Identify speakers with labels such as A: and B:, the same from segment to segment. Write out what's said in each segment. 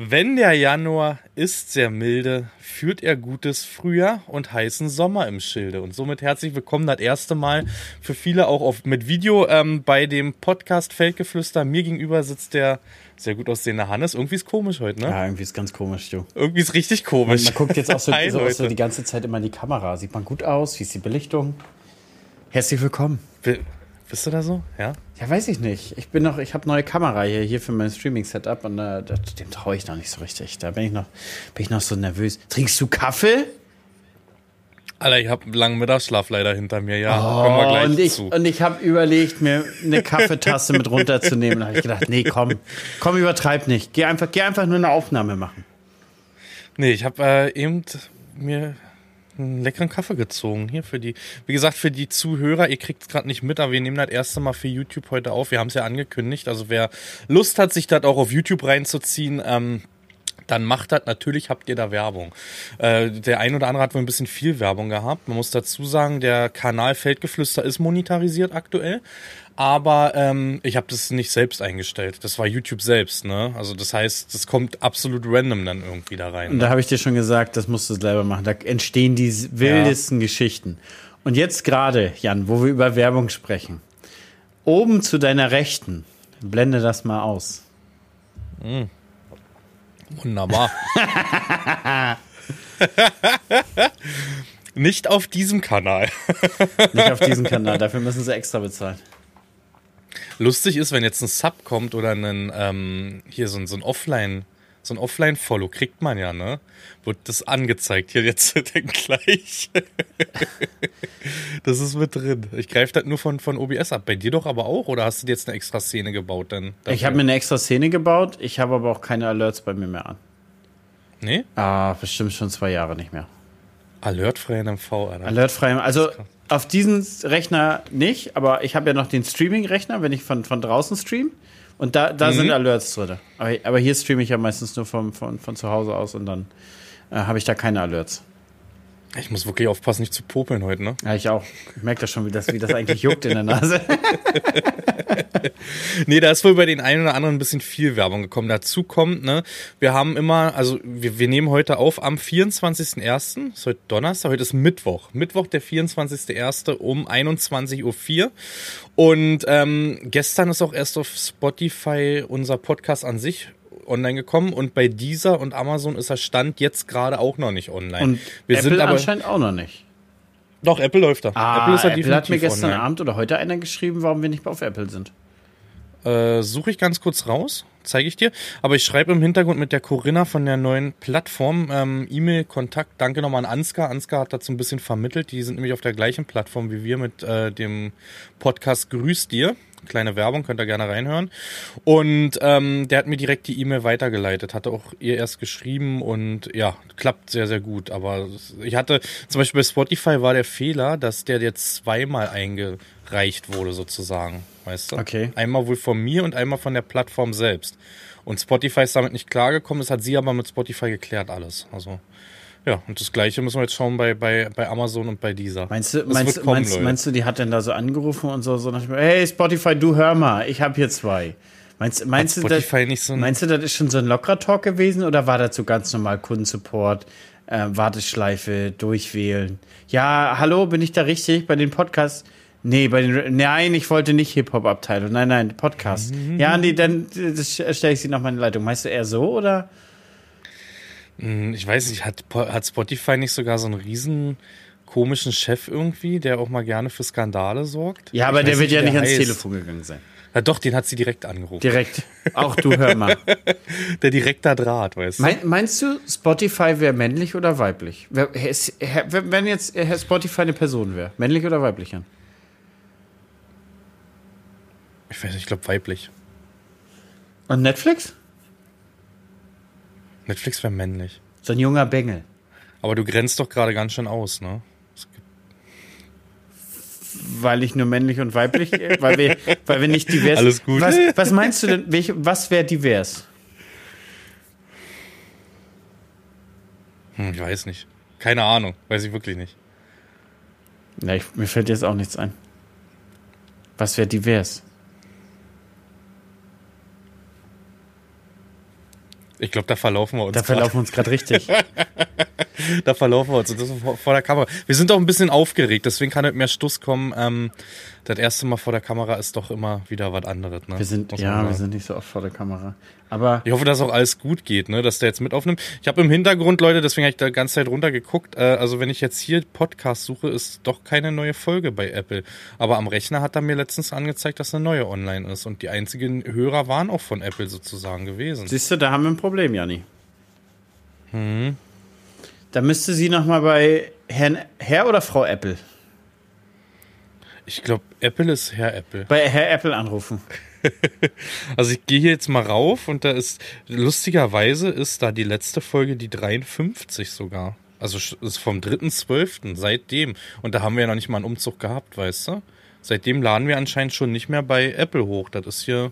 A: Wenn der Januar ist sehr milde, führt er gutes Frühjahr und heißen Sommer im Schilde. Und somit herzlich willkommen das erste Mal für viele auch auf, mit Video ähm, bei dem Podcast Feldgeflüster. Mir gegenüber sitzt der sehr gut aussehende Hannes. Irgendwie ist komisch heute, ne?
B: Ja, irgendwie ist ganz komisch, du.
A: Irgendwie ist richtig komisch.
B: Man, man guckt jetzt auch so,
A: Hi,
B: so, so die ganze Zeit immer in die Kamera. Sieht man gut aus? Wie ist die Belichtung? Herzlich willkommen.
A: Bi- Bist du da so? Ja?
B: Ja, weiß ich nicht. Ich bin noch, ich habe neue Kamera hier, hier für mein Streaming-Setup und äh, das- dem traue ich noch nicht so richtig. Da bin ich noch, bin ich noch so nervös. Trinkst du Kaffee?
A: Alter, ich habe einen langen Mittagsschlaf leider hinter mir, ja. Kommen wir gleich
B: Oh, und ich,
A: zu.
B: und ich habe überlegt, mir eine Kaffeetasse mit runterzunehmen. Da habe ich gedacht, nee, komm, komm, übertreib nicht. Geh einfach, geh einfach nur eine Aufnahme machen.
A: Nee, ich habe äh, eben mir einen leckeren Kaffee gezogen. Hier für die, wie gesagt, für die Zuhörer, ihr kriegt es gerade nicht mit, aber wir nehmen das erste Mal für YouTube heute auf. Wir haben es ja angekündigt. Also wer Lust hat, sich das auch auf YouTube reinzuziehen, ähm, dann macht das. Natürlich habt ihr da Werbung. Äh, der ein oder andere hat wohl ein bisschen viel Werbung gehabt. Man muss dazu sagen, der Kanal Feldgeflüster ist monetarisiert aktuell. Aber ähm, ich habe das nicht selbst eingestellt. Das war YouTube selbst, ne? Also das heißt, das kommt absolut random dann irgendwie da rein.
B: Und da habe ich dir schon gesagt, das musst du selber machen. Da entstehen die wildesten Geschichten. Und jetzt gerade, Jan, wo wir über Werbung sprechen. Oben zu deiner Rechten, blende das mal aus.
A: Wunderbar. Nicht auf diesem Kanal.
B: Nicht auf diesen Kanal, dafür müssen sie extra bezahlen.
A: Lustig ist, wenn jetzt ein Sub kommt oder ein, ähm, hier so ein, so ein Offline, so ein Offline-Follow kriegt man ja, ne? Wird das angezeigt. Hier jetzt dann gleich. das ist mit drin. Ich greife das nur von, von OBS ab. Bei dir doch aber auch? Oder hast du dir jetzt eine extra Szene gebaut dann?
B: Ich habe mir eine extra Szene gebaut, ich habe aber auch keine Alerts bei mir mehr an.
A: Nee?
B: Ah, bestimmt schon zwei Jahre nicht mehr.
A: Alertfrei MV, Alter.
B: Alertfrei, also auf diesen Rechner nicht, aber ich habe ja noch den Streaming-Rechner, wenn ich von, von draußen stream. Und da, da sind Alerts drin. Aber, aber hier streame ich ja meistens nur vom, von, von zu Hause aus und dann äh, habe ich da keine Alerts.
A: Ich muss wirklich aufpassen, nicht zu popeln heute, ne?
B: Ja, ich auch. Ich merke das schon, wie das, wie das eigentlich juckt in der Nase.
A: Nee, da ist wohl bei den einen oder anderen ein bisschen viel Werbung gekommen. Dazu kommt, ne, wir haben immer, also wir, wir nehmen heute auf am 24.01., ist heute Donnerstag, heute ist Mittwoch. Mittwoch, der 24.01. um 21.04 Uhr. Und ähm, gestern ist auch erst auf Spotify unser Podcast an sich online gekommen und bei dieser und Amazon ist er Stand jetzt gerade auch noch nicht online.
B: Und
A: wir
B: Apple
A: sind aber
B: anscheinend auch noch nicht.
A: doch Apple läuft da.
B: Ah,
A: ist da
B: Apple hat mir gestern
A: online.
B: Abend oder heute einer geschrieben, warum wir nicht auf Apple sind.
A: Äh, Suche ich ganz kurz raus, zeige ich dir. Aber ich schreibe im Hintergrund mit der Corinna von der neuen Plattform ähm, E-Mail-Kontakt. Danke nochmal an Ansgar. Ansgar hat dazu ein bisschen vermittelt. Die sind nämlich auf der gleichen Plattform wie wir mit äh, dem Podcast Grüß dir. Kleine Werbung, könnt ihr gerne reinhören. Und ähm, der hat mir direkt die E-Mail weitergeleitet, hatte auch ihr erst geschrieben und ja, klappt sehr, sehr gut. Aber ich hatte, zum Beispiel bei Spotify war der Fehler, dass der jetzt zweimal eingereicht wurde, sozusagen. Weißt du?
B: Okay.
A: Einmal wohl von mir und einmal von der Plattform selbst. Und Spotify ist damit nicht klargekommen, das hat sie aber mit Spotify geklärt alles. Also, ja, und das gleiche müssen wir jetzt schauen bei, bei, bei Amazon und bei dieser.
B: Meinst du, meinst,
A: kommen,
B: meinst, meinst du, die hat denn da so angerufen und so, so nach hey Spotify, du hör mal, ich habe hier zwei. Meinst, meinst, du, das,
A: so ein-
B: meinst du, das ist schon so ein lockerer Talk gewesen oder war das so ganz normal Kundensupport, äh, Warteschleife, durchwählen? Ja, hallo, bin ich da richtig bei den Podcasts? Nee, bei den, nein, ich wollte nicht Hip-Hop-Abteilung. Nein, nein, Podcast.
A: Mhm.
B: Ja, nee, dann stelle ich sie noch mal in die Leitung. Meinst du eher so oder?
A: Hm, Ich weiß nicht, hat, hat Spotify nicht sogar so einen riesen komischen Chef irgendwie, der auch mal gerne für Skandale sorgt?
B: Ja, aber
A: Ich
B: der wird
A: nicht,
B: ja nicht ans
A: heißt.
B: Telefon gegangen sein.
A: Ja, doch, den hat sie direkt angerufen.
B: Direkt. Auch du hör mal.
A: der direkter Draht, weißt du?
B: Mein, meinst du, Spotify wäre männlich oder weiblich? Wenn jetzt Spotify eine Person wäre, männlich oder weiblich? Jan?
A: Ich weiß nicht, ich glaube weiblich.
B: Und Netflix?
A: Netflix wäre männlich.
B: So ein junger Bengel.
A: Aber du grenzt doch gerade ganz schön aus, ne?
B: Weil ich nur männlich und weiblich, weil wir, weil wir nicht divers.
A: Alles gut.
B: Was, was meinst du denn, welche, was wäre divers?
A: Hm, ich weiß nicht. Keine Ahnung, weiß ich wirklich nicht.
B: Na, ich, mir fällt jetzt auch nichts ein. Was wäre divers?
A: Ich glaube, da verlaufen wir uns.
B: Da verlaufen wir uns gerade richtig.
A: da verlaufen wir uns. Das ist vor, vor, der Kamera. Wir sind auch ein bisschen aufgeregt, deswegen kann nicht mehr Stuss kommen. Ähm, das erste Mal vor der Kamera ist doch immer wieder was anderes. Ne?
B: Wir sind, ja, wir sind nicht so oft vor der Kamera. Aber
A: ich hoffe, dass auch alles gut geht, ne? dass der jetzt mit aufnimmt. Ich habe im Hintergrund, Leute, deswegen habe ich da die ganze Zeit runtergeguckt. Äh, also wenn ich jetzt hier Podcast suche, ist doch keine neue Folge bei Apple. Aber am Rechner hat er mir letztens angezeigt, dass eine neue online ist. Und die einzigen Hörer waren auch von Apple sozusagen gewesen.
B: Siehst du, da haben wir ein Problem, Janni. Hm. Da müsste sie nochmal bei Herrn, Herr oder Frau Apple?
A: Ich glaube, Apple ist Herr Apple.
B: Bei Herr Apple anrufen.
A: also ich gehe hier jetzt mal rauf und da ist, lustigerweise ist da die letzte Folge die 53 sogar. Also ist vom 3.12. seitdem. Und da haben wir ja noch nicht mal einen Umzug gehabt, weißt du? Seitdem laden wir anscheinend schon nicht mehr bei Apple hoch. Das ist hier.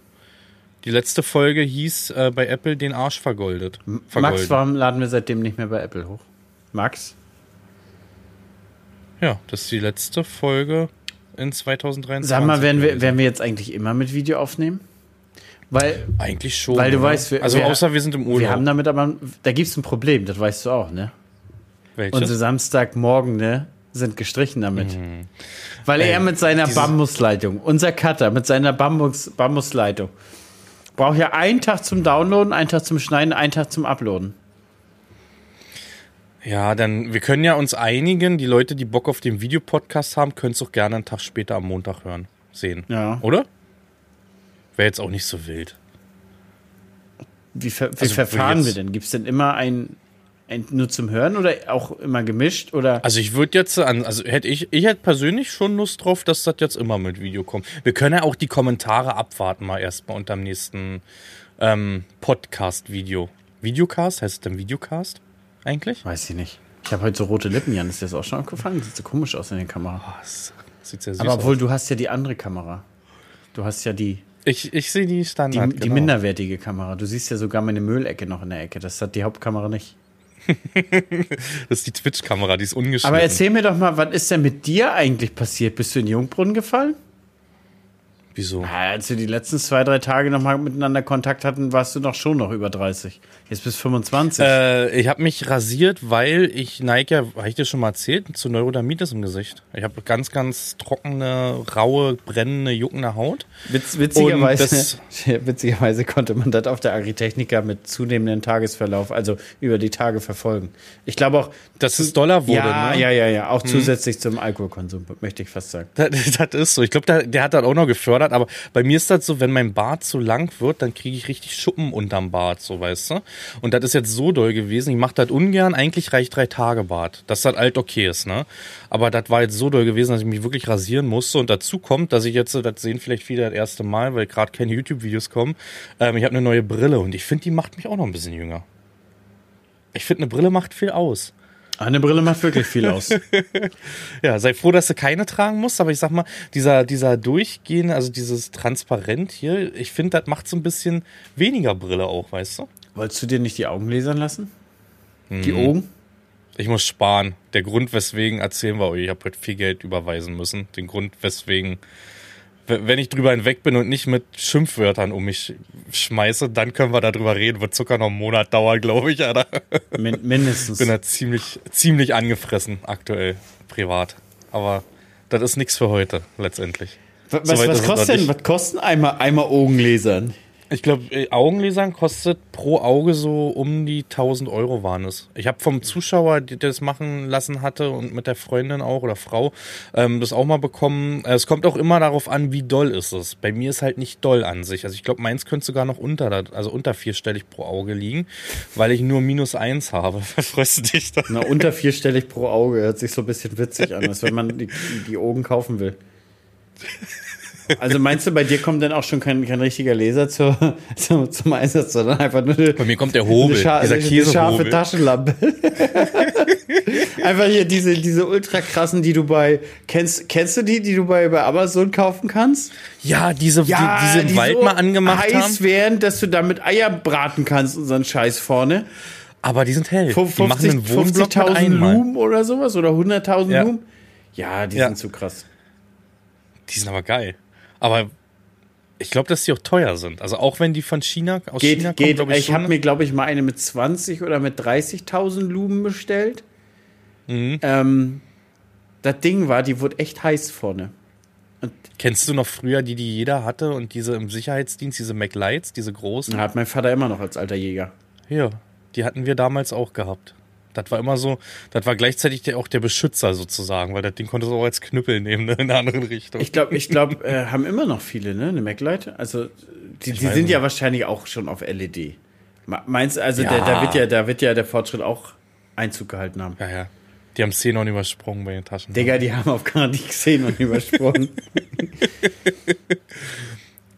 A: Die letzte Folge hieß äh, bei Apple den Arsch vergoldet.
B: vergoldet. Max, warum laden wir seitdem nicht mehr bei Apple hoch? Max?
A: Ja, das ist die letzte Folge in 2023.
B: Sag mal, werden wir, werden wir jetzt eigentlich immer mit Video aufnehmen? Weil,
A: eigentlich schon.
B: Weil du oder? weißt,
A: wir, also wir, außer wir sind im Urlaub.
B: Wir haben damit aber, da gibt es ein Problem, das weißt du auch, ne?
A: Welches?
B: Unsere Samstagmorgen, ne, sind gestrichen damit. Mhm. Weil er mit seiner Bambusleitung, unser Cutter mit seiner Bambus, Bambusleitung, braucht ja einen Tag zum Downloaden, einen Tag zum Schneiden, einen Tag zum Uploaden.
A: Ja, dann, wir können ja uns einigen, die Leute, die Bock auf den Videopodcast haben, können es auch gerne einen Tag später am Montag hören, sehen.
B: Ja.
A: Oder? Wäre jetzt auch nicht so wild.
B: Wie, ver wie also, verfahren wir denn? Gibt es denn immer ein, ein, nur zum Hören oder auch immer gemischt? Oder?
A: Also ich würde jetzt an, also hätte ich, ich hätte persönlich schon Lust drauf, dass das jetzt immer mit Video kommt. Wir können ja auch die Kommentare abwarten mal erstmal unter dem nächsten ähm, Podcast-Video. Videocast? Heißt es denn Videocast? Eigentlich?
B: Weiß ich nicht. Ich habe heute so rote Lippen, Jan. Ist dir das auch schon aufgefallen? Sieht so komisch aus in der Kamera. Oh, das sieht sehr süß Aber obwohl, aus. du hast ja die andere Kamera. Du hast ja die.
A: Ich, ich sehe die Standard.
B: Die, die genau. minderwertige Kamera. Du siehst ja sogar meine Müllecke noch in der Ecke. Das hat die Hauptkamera nicht.
A: das ist die Twitch-Kamera, die ist ungeschnitten.
B: Aber erzähl mir doch mal, was ist denn mit dir eigentlich passiert? Bist du in Jungbrunnen gefallen?
A: Wieso?
B: Ja, als wir die letzten zwei, drei Tage nochmal miteinander Kontakt hatten, warst du doch schon noch über 30. Jetzt bis 25.
A: Äh, ich habe mich rasiert, weil ich neige ja, habe ich dir schon mal erzählt, zu Neurodermitis im Gesicht. Ich habe ganz, ganz trockene, raue, brennende, juckende Haut.
B: Witz, witzigerweise, witzigerweise konnte man das auf der Agritechnica mit zunehmendem Tagesverlauf, also über die Tage verfolgen. Ich glaube auch.
A: Dass es Dollar wurde,
B: ja, ne? Ja, ja, ja. Auch hm. zusätzlich zum Alkoholkonsum, möchte ich fast sagen.
A: Das, das ist so. Ich glaube, der, der hat das auch noch gefördert, aber bei mir ist das so, wenn mein Bart zu lang wird, dann kriege ich richtig Schuppen unterm Bart, so weißt du. Und das ist jetzt so doll gewesen. Ich mache das ungern. Eigentlich reicht drei Tage Bart. Dass das halt okay ist, ne? Aber das war jetzt so doll gewesen, dass ich mich wirklich rasieren musste. Und dazu kommt, dass ich jetzt, das sehen vielleicht viele das erste Mal, weil gerade keine YouTube-Videos kommen. Ähm, ich habe eine neue Brille und ich finde, die macht mich auch noch ein bisschen jünger. Ich finde, eine Brille macht viel aus.
B: Eine Brille macht wirklich viel aus.
A: ja, sei froh, dass du keine tragen musst, aber ich sag mal, dieser, dieser Durchgehen, also dieses Transparent hier, ich finde, das macht so ein bisschen weniger Brille auch, weißt du?
B: Wolltest du dir nicht die Augen lasern lassen? Hm. Die Augen?
A: Ich muss sparen. Der Grund, weswegen erzählen wir euch, ich habe heute viel Geld überweisen müssen. Den Grund, weswegen wenn ich drüber hinweg bin und nicht mit Schimpfwörtern um mich schmeiße, dann können wir darüber reden. Wird Zucker noch einen Monat dauern, glaube ich, Alter.
B: Min mindestens.
A: Bin da ziemlich, ziemlich angefressen aktuell, privat. Aber das ist nichts für heute, letztendlich.
B: Was, was, was kostet denn, was kosten einmal, einmal Augenlasern?
A: Ich glaube, äh, Augenlasern kostet pro Auge so um die 1000 Euro waren es. Ich habe vom Zuschauer, der das machen lassen hatte und mit der Freundin auch oder Frau, ähm, das auch mal bekommen. Äh, es kommt auch immer darauf an, wie doll ist es. Bei mir ist halt nicht doll an sich. Also ich glaube, meins könnte sogar noch unter, also unter vierstellig pro Auge liegen, weil ich nur minus eins habe. Freust du dich da?
B: Na, unter vierstellig pro Auge hört sich so ein bisschen witzig an, als wenn man die, die Augen kaufen will. Also meinst du, bei dir kommt dann auch schon kein, kein richtiger Laser zur, zum, zum Einsatz, sondern einfach nur
A: Bei mir kommt der Hobel,
B: eine, dieser eine scharfe Taschenlampe. einfach hier diese, diese ultra krassen, die du bei, kennst, kennst du die, die du bei, bei Amazon kaufen kannst?
A: Ja, diese, ja, die, diese im die Wald so mal angemacht heiß haben.
B: wären, dass du damit Eier braten kannst, unseren Scheiß vorne.
A: Aber die sind hell.
B: 50, die machen einen Wohnblock 50.000 Lumen oder sowas oder 100.000 ja. Lumen. Ja, die ja. sind zu krass.
A: Die sind aber geil. Aber Ich glaube, dass die auch teuer sind. Also auch wenn die von China aus
B: geht,
A: China
B: geht.
A: kommen,
B: ich,
A: ich,
B: ich habe mir, glaube ich, mal eine mit 20 oder mit 30.000 Lumen bestellt.
A: Mhm.
B: Ähm, das Ding war, die wurde echt heiß vorne.
A: Kennst du noch früher die, die jeder hatte und diese im Sicherheitsdienst, diese MacLights, diese großen?
B: Hat mein Vater immer noch als alter Jäger.
A: Ja, die hatten wir damals auch gehabt. Das war immer so, das war gleichzeitig der, auch der Beschützer sozusagen, weil das Ding konntest du auch als Knüppel nehmen, ne, in einer anderen Richtung.
B: Ich glaube, ich glaube, äh, haben immer noch viele, ne, eine MacLight. Also die, die sind ja wahrscheinlich auch schon auf LED. Meinst du, also ja. der, da wird ja, da wird ja der Fortschritt auch Einzug gehalten haben.
A: Ja, ja. Die haben Xenon übersprungen bei den Taschen.
B: Digga, die haben auf gar nicht Xenon übersprungen.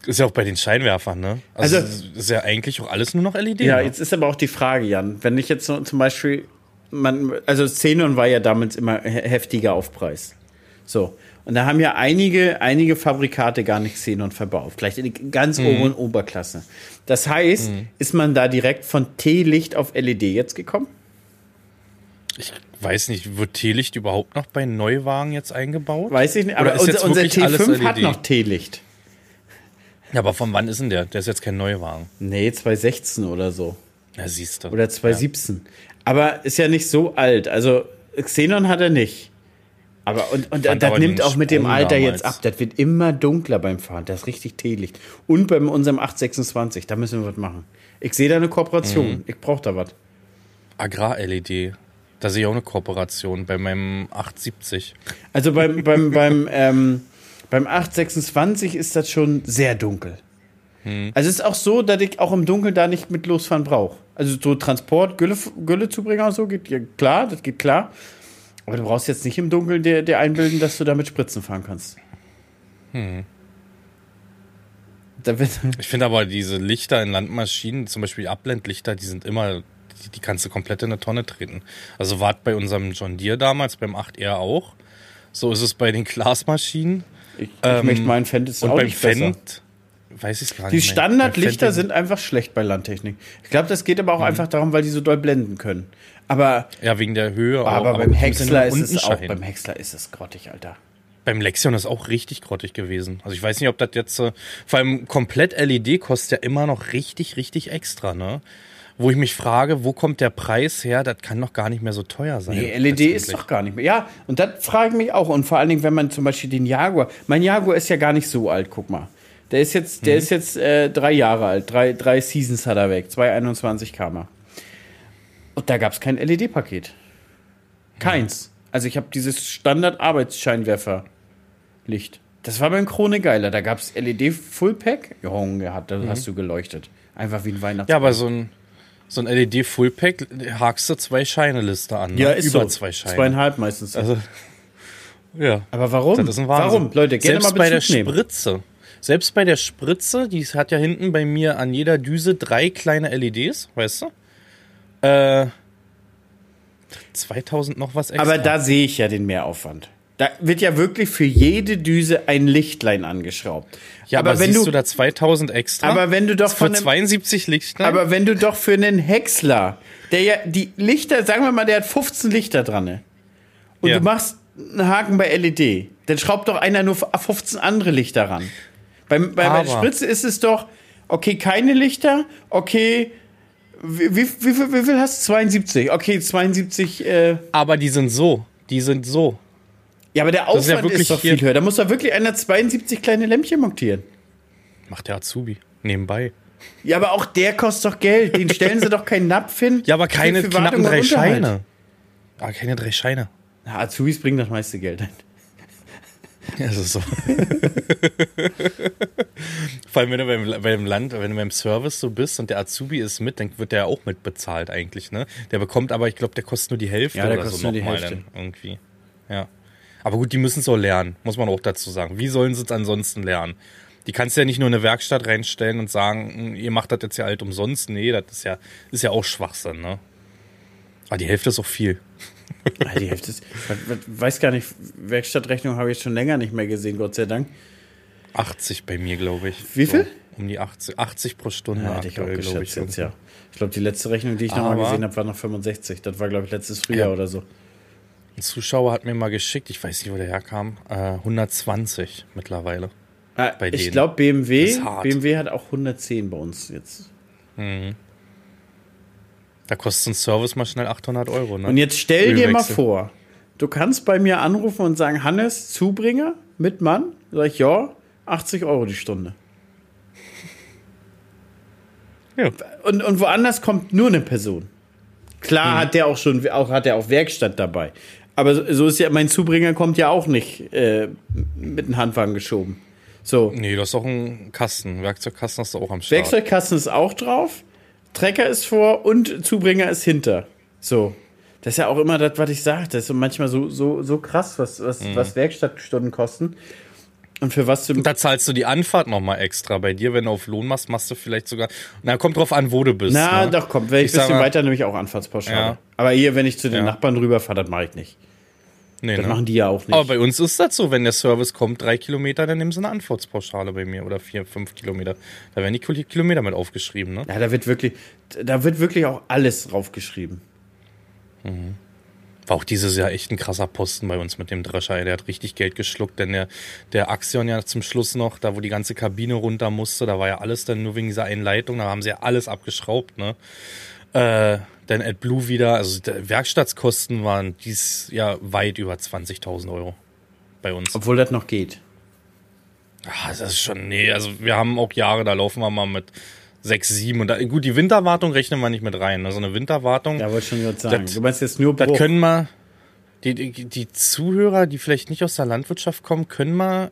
A: Ist ja auch bei den Scheinwerfern, ne? Also, also ist ja eigentlich auch alles nur noch LED.
B: Ja, ne? jetzt ist aber auch die Frage, Jan, wenn ich jetzt so, zum Beispiel, man, also Xenon war ja damals immer heftiger Aufpreis. So. Und da haben ja einige, einige Fabrikate gar nicht Xenon verbaut. Vielleicht in ganz mhm. oberen Oberklasse. Das heißt, mhm. ist man da direkt von T-Licht auf LED jetzt gekommen?
A: Ich weiß nicht, wird Teelicht überhaupt noch bei Neuwagen jetzt eingebaut?
B: Weiß ich nicht, aber unser, unser T5 hat noch Teelicht.
A: Ja, aber von wann ist denn der? Der ist jetzt kein Neuwagen.
B: Nee, 2016 oder so.
A: Ja, siehst du.
B: Oder 2017. Ja. Aber ist ja nicht so alt. Also Xenon hat er nicht. Aber und, und das nimmt auch mit dem Alter damals. jetzt ab. Das wird immer dunkler beim Fahren. Das ist richtig Teelicht. Und bei unserem 826, da müssen wir was machen. Ich sehe da eine Kooperation. Mhm. Ich brauche da was.
A: Agrar-LED. Da sehe ich auch eine Kooperation bei meinem 870.
B: Also beim, beim, beim, ähm, beim 826 ist das schon sehr dunkel. Hm. Also es ist auch so, dass ich auch im Dunkeln da nicht mit losfahren brauche. Also so Transport, Gülle, Güllezubringer und so geht ja klar, das geht klar. Aber du brauchst jetzt nicht im Dunkeln dir, dir einbilden, dass du da mit Spritzen fahren kannst. Hm.
A: ich finde aber diese Lichter in Landmaschinen, zum Beispiel Abblendlichter, die sind immer die, die kannst du komplett in eine Tonne treten. Also war bei unserem John Deere damals, beim 8R auch. So ist es bei den Glasmaschinen.
B: Ich, ich ähm, möchte meinen Fendt ist und auch beim nicht Fendt,
A: weiß ich gar
B: die nicht. Die Standardlichter sind einfach schlecht bei Landtechnik. Ich glaube, das geht aber auch mhm. einfach darum, weil die so doll blenden können. Aber
A: ja, wegen der Höhe.
B: Aber, auch, aber beim Häcksler ist es auch. Beim Häcksler ist es grottig, Alter.
A: Beim Lexion ist auch richtig grottig gewesen. Also ich weiß nicht, ob das jetzt äh, vor allem komplett LED kostet ja immer noch richtig, richtig extra, ne? wo ich mich frage, wo kommt der Preis her? Das kann doch gar nicht mehr so teuer sein.
B: Nee, LED ist doch gar nicht mehr. Ja, und das frage ich mich auch. Und vor allen Dingen, wenn man zum Beispiel den Jaguar, mein Jaguar ist ja gar nicht so alt, guck mal. Der ist jetzt, der hm. ist jetzt äh, drei Jahre alt, drei, drei Seasons hat er weg, 221 kam er. Und da gab es kein LED-Paket. Keins. Also ich habe dieses Standard-Arbeitsscheinwerfer-Licht. Das war beim Krone geiler. Da gab es LED Fullpack. Junge, hat, da mhm. hast du geleuchtet. Einfach wie ein Weihnachtsbaum.
A: Ja, aber so ein, so ein LED-Fullpack hakst du zwei Scheine-Liste an.
B: Ne? Ja, ist
A: Über
B: so.
A: zwei Scheine.
B: Zweieinhalb meistens.
A: Also, ja.
B: Aber warum?
A: Warum?
B: Leute, gerne
A: Selbst
B: mal
A: bei der
B: nehmen.
A: Spritze. Selbst bei der Spritze, die hat ja hinten bei mir an jeder Düse drei kleine LEDs, weißt du? Äh, 2000 noch was extra.
B: Aber da sehe ich ja den Mehraufwand. Da wird ja wirklich für jede Düse ein Lichtlein angeschraubt.
A: Ja, aber, aber wenn du, du da 2000 extra.
B: Aber wenn du doch
A: von einem, 72 Lichtlein.
B: Aber wenn du doch für einen Häcksler, der ja die Lichter, sagen wir mal, der hat 15 Lichter dran. Ne? Und ja. du machst einen Haken bei LED, dann schraubt doch einer nur 15 andere Lichter ran. Beim, bei, bei der Spritze ist es doch, okay, keine Lichter, okay, wie, wie, wie, wie viel hast du? 72. Okay, 72. Äh
A: aber die sind so. Die sind so.
B: Ja, aber der Aufwand ist, ja wirklich ist doch viel höher. Da muss doch wirklich einer 72 kleine Lämpchen montieren.
A: Macht der Azubi. Nebenbei.
B: Ja, aber auch der kostet doch Geld. Den stellen sie doch keinen Napf hin.
A: Ja, aber keine knappen drei Scheine. Aber keine drei Scheine.
B: Na, Azubis bringen das meiste Geld ein.
A: Ja, das ist so. Vor allem, wenn du beim, beim Land, wenn du beim Service so bist und der Azubi ist mit, dann wird der auch mitbezahlt eigentlich, ne? Der bekommt aber, ich glaube, der kostet nur die Hälfte
B: ja, der
A: oder
B: kostet
A: so
B: nur die Hälfte.
A: irgendwie. Ja. Aber gut, die müssen es auch lernen, muss man auch dazu sagen. Wie sollen sie es ansonsten lernen? Die kannst du ja nicht nur in eine Werkstatt reinstellen und sagen, hm, ihr macht das jetzt ja halt umsonst. Nee, das ist ja, ist ja auch Schwachsinn, ne? Aber die Hälfte ist auch viel.
B: Die Hälfte ist, weiß gar nicht, Werkstattrechnung habe ich schon länger nicht mehr gesehen, Gott sei Dank.
A: 80 bei mir, glaube ich.
B: Wie viel?
A: So, um die 80, 80 pro Stunde.
B: Ja, ich auch geschätzt ich, jetzt, ja. Ich glaube, die letzte Rechnung, die ich nochmal gesehen habe, war noch 65. Das war, glaube ich, letztes Frühjahr ja. oder so.
A: Ein Zuschauer hat mir mal geschickt, ich weiß nicht, wo der herkam, äh, 120 mittlerweile.
B: Ah, ich glaube, BMW. BMW hat auch 110 bei uns jetzt.
A: Da kostet ein Service mal schnell 800 Euro. Ne?
B: Und jetzt stell dir mal vor, du kannst bei mir anrufen und sagen, Hannes, Zubringer mit Mann? Sag ich, ja, 80 Euro die Stunde.
A: Ja.
B: Und, und woanders kommt nur eine Person. Klar
A: Mhm.
B: hat der auch schon, auch hat er auch Werkstatt dabei. Aber so- so ist ja, mein Zubringer kommt ja auch nicht äh, mit einem Handwagen geschoben. So.
A: Nee, du hast auch einen Kasten. Werkzeugkasten hast du auch am Start.
B: Werkzeugkasten ist auch drauf, Trecker ist vor und Zubringer ist hinter. So. Das ist ja auch immer das, was ich sage. Das ist manchmal so, so, so krass, was, was,
A: Mhm.
B: was Werkstattstunden kosten. Und für was du.
A: Da zahlst du die Anfahrt nochmal extra. Bei dir, wenn du auf Lohn machst, machst du vielleicht sogar. Na, kommt drauf an, wo du bist.
B: Na,
A: ne?
B: doch, komm, wenn ich,
A: Ich
B: ein bisschen
A: mal-
B: weiter, nämlich auch Anfahrtspauschale.
A: Ja.
B: Aber hier, wenn ich zu den
A: Ja.
B: Nachbarn rüberfahre, das mache ich nicht.
A: Nee,
B: Das
A: ne?
B: machen die ja auch nicht.
A: Aber bei uns ist das so, wenn der Service kommt, drei Kilometer, dann nehmen sie eine Anfahrtspauschale bei mir oder vier, fünf Kilometer. Da werden die Kil- Kilometer mit aufgeschrieben, ne?
B: ja, da wird wirklich, da wird wirklich auch alles draufgeschrieben.
A: War auch dieses Jahr echt ein krasser Posten bei uns mit dem Drescher. Der hat richtig Geld geschluckt, denn der, der Axion ja zum Schluss noch, da wo die ganze Kabine runter musste, da war ja alles dann nur wegen dieser einen Leitung, da haben sie ja alles abgeschraubt, ne? Äh, dann AdBlue wieder, also Werkstattskosten waren dies Jahr weit über 20.000 Euro bei uns.
B: Obwohl das noch geht.
A: Ah, das ist schon, nee, also wir haben auch Jahre, da laufen wir mal mit 6, 7 und da, gut, die Winterwartung rechnen wir nicht mit rein. Also eine Winterwartung,
B: Ja, wollte ich schon gerade sagen.
A: Das-
B: du meinst jetzt nur
A: das
B: Bruch.
A: können wir, die, die, die Zuhörer, die vielleicht nicht aus der Landwirtschaft kommen, können mal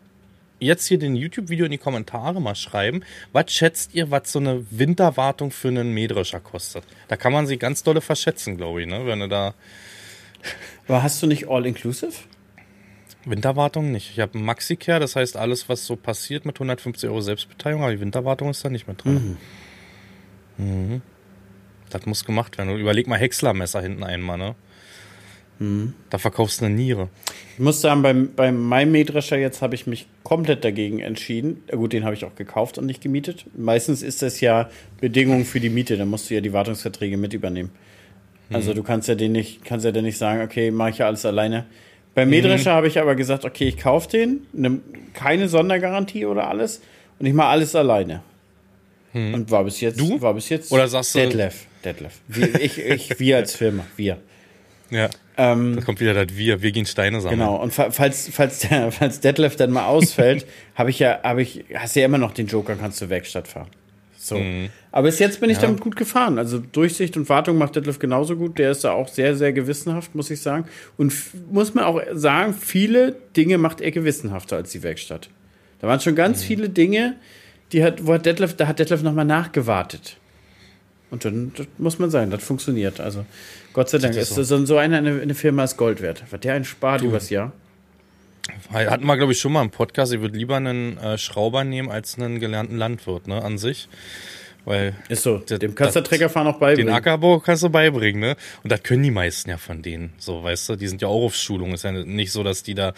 A: jetzt hier den YouTube-Video in die Kommentare mal schreiben. Was schätzt ihr, was so eine Winterwartung für einen Mähdrescher kostet? Da kann man sich ganz dolle verschätzen, glaube ich, ne? Wenn du da
B: Aber hast du nicht All-Inclusive?
A: Winterwartung nicht. Ich habe Maxicare, das heißt alles, was so passiert mit 150 Euro Selbstbeteiligung, aber die Winterwartung ist da nicht mit drin. Mhm. Das muss gemacht werden. Und überleg mal Häckslermesser hinten einmal, ne? Da verkaufst du eine Niere.
B: Ich muss sagen, beim, beim meinem Mähdrescher jetzt habe ich mich komplett dagegen entschieden. Gut, den habe ich auch gekauft und nicht gemietet. Meistens ist das ja Bedingung für die Miete, da musst du ja die Wartungsverträge mit übernehmen. Also du kannst ja den nicht, kannst ja dann nicht sagen, okay, mache ich ja alles alleine. Beim Mähdrescher habe ich aber gesagt, okay, ich kaufe den, nimm keine Sondergarantie oder alles und ich mache alles alleine. Und war bis jetzt,
A: Du?
B: war bis jetzt
A: Oder sagst du-
B: Detlef. Detlef. Wir, ich, ich, wir als Firma, wir.
A: Ja.
B: Ähm,
A: Da kommt wieder das Wir. Wir gehen Steine sammeln.
B: Genau, und fa- falls, falls, der, falls Detlef dann mal ausfällt, habe ich ja, habe ich, hast ja immer noch den Joker, kannst du Werkstatt fahren. So. Aber bis jetzt bin ich damit gut gefahren. Also Durchsicht und Wartung macht Detlef genauso gut. Der ist da auch sehr, sehr gewissenhaft, muss ich sagen. Und muss man auch sagen, viele Dinge macht er gewissenhafter als die Werkstatt. Da waren schon ganz viele Dinge, die hat, wo hat Detlef, da hat Detlef nochmal nachgewartet. Und dann das muss man sagen, das funktioniert. Also Gott sei Dank
A: ist
B: ist so, so eine, eine, eine Firma ist Gold wert. Was der einen spart übers Jahr.
A: Hatten wir, glaube ich, schon mal im Podcast. Ich würde lieber einen äh, Schrauber nehmen als einen gelernten Landwirt, ne, an sich. Weil
B: Ist so. Dem kannst du Treckerfahren auch beibringen.
A: den Ackerbau kannst du beibringen, ne? Und das können die meisten ja von denen. So, weißt du, die sind ja auch auf Schulung. Ist ja nicht so, dass die da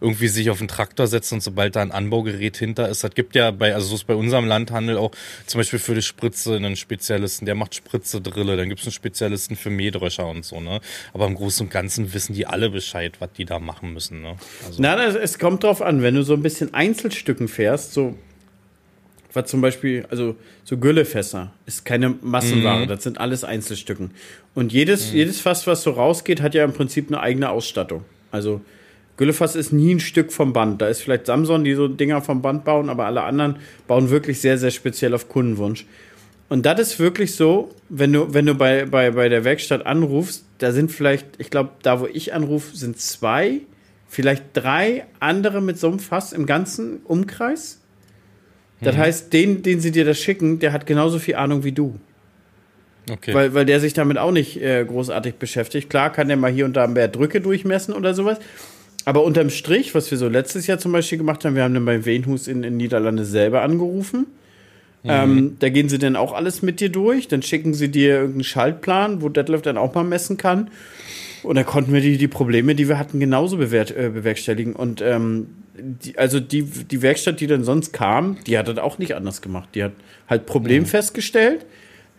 A: irgendwie sich auf den Traktor setzen und sobald da ein Anbaugerät hinter ist, das gibt ja bei, also so ist bei unserem Landhandel auch zum Beispiel für die Spritze einen Spezialisten, der macht Spritze Drille, dann gibt's einen Spezialisten für Mähdrescher und so, ne? Aber im Großen und Ganzen wissen die alle Bescheid, was die da machen müssen, ne? Also,
B: Na, es kommt drauf an, wenn du so ein bisschen Einzelstücken fährst, so was zum Beispiel, also so Güllefässer ist keine Massenware,
A: Mhm.
B: das sind alles Einzelstücken. Und jedes, jedes Fass, was so rausgeht, hat ja im Prinzip eine eigene Ausstattung. Also Güllefass ist nie ein Stück vom Band. Da ist vielleicht Samson, die so Dinger vom Band bauen, aber alle anderen bauen wirklich sehr, sehr speziell auf Kundenwunsch. Und das ist wirklich so, wenn du, wenn du bei, bei, bei der Werkstatt anrufst, da sind vielleicht, ich glaube, da wo ich anrufe, sind zwei, vielleicht drei andere mit so einem Fass im ganzen Umkreis. Das heißt, den, den sie dir das schicken, der hat genauso viel Ahnung wie du.
A: okay.
B: Weil, weil der sich damit auch nicht äh, großartig beschäftigt. Klar kann der mal hier und da mehr Drücke durchmessen oder sowas. Aber unterm Strich, was wir so letztes Jahr zum Beispiel gemacht haben, wir haben dann bei Wenhus in, in Niederlande selber angerufen. Ähm, da gehen sie dann auch alles mit dir durch. Dann schicken sie dir irgendeinen Schaltplan, wo Detlef dann auch mal messen kann. Und da konnten wir die, die Probleme, die wir hatten, genauso bewert, äh, bewerkstelligen. Und ähm, die, also die, die Werkstatt, die dann sonst kam, die hat das auch nicht anders gemacht. Die hat halt Problem festgestellt.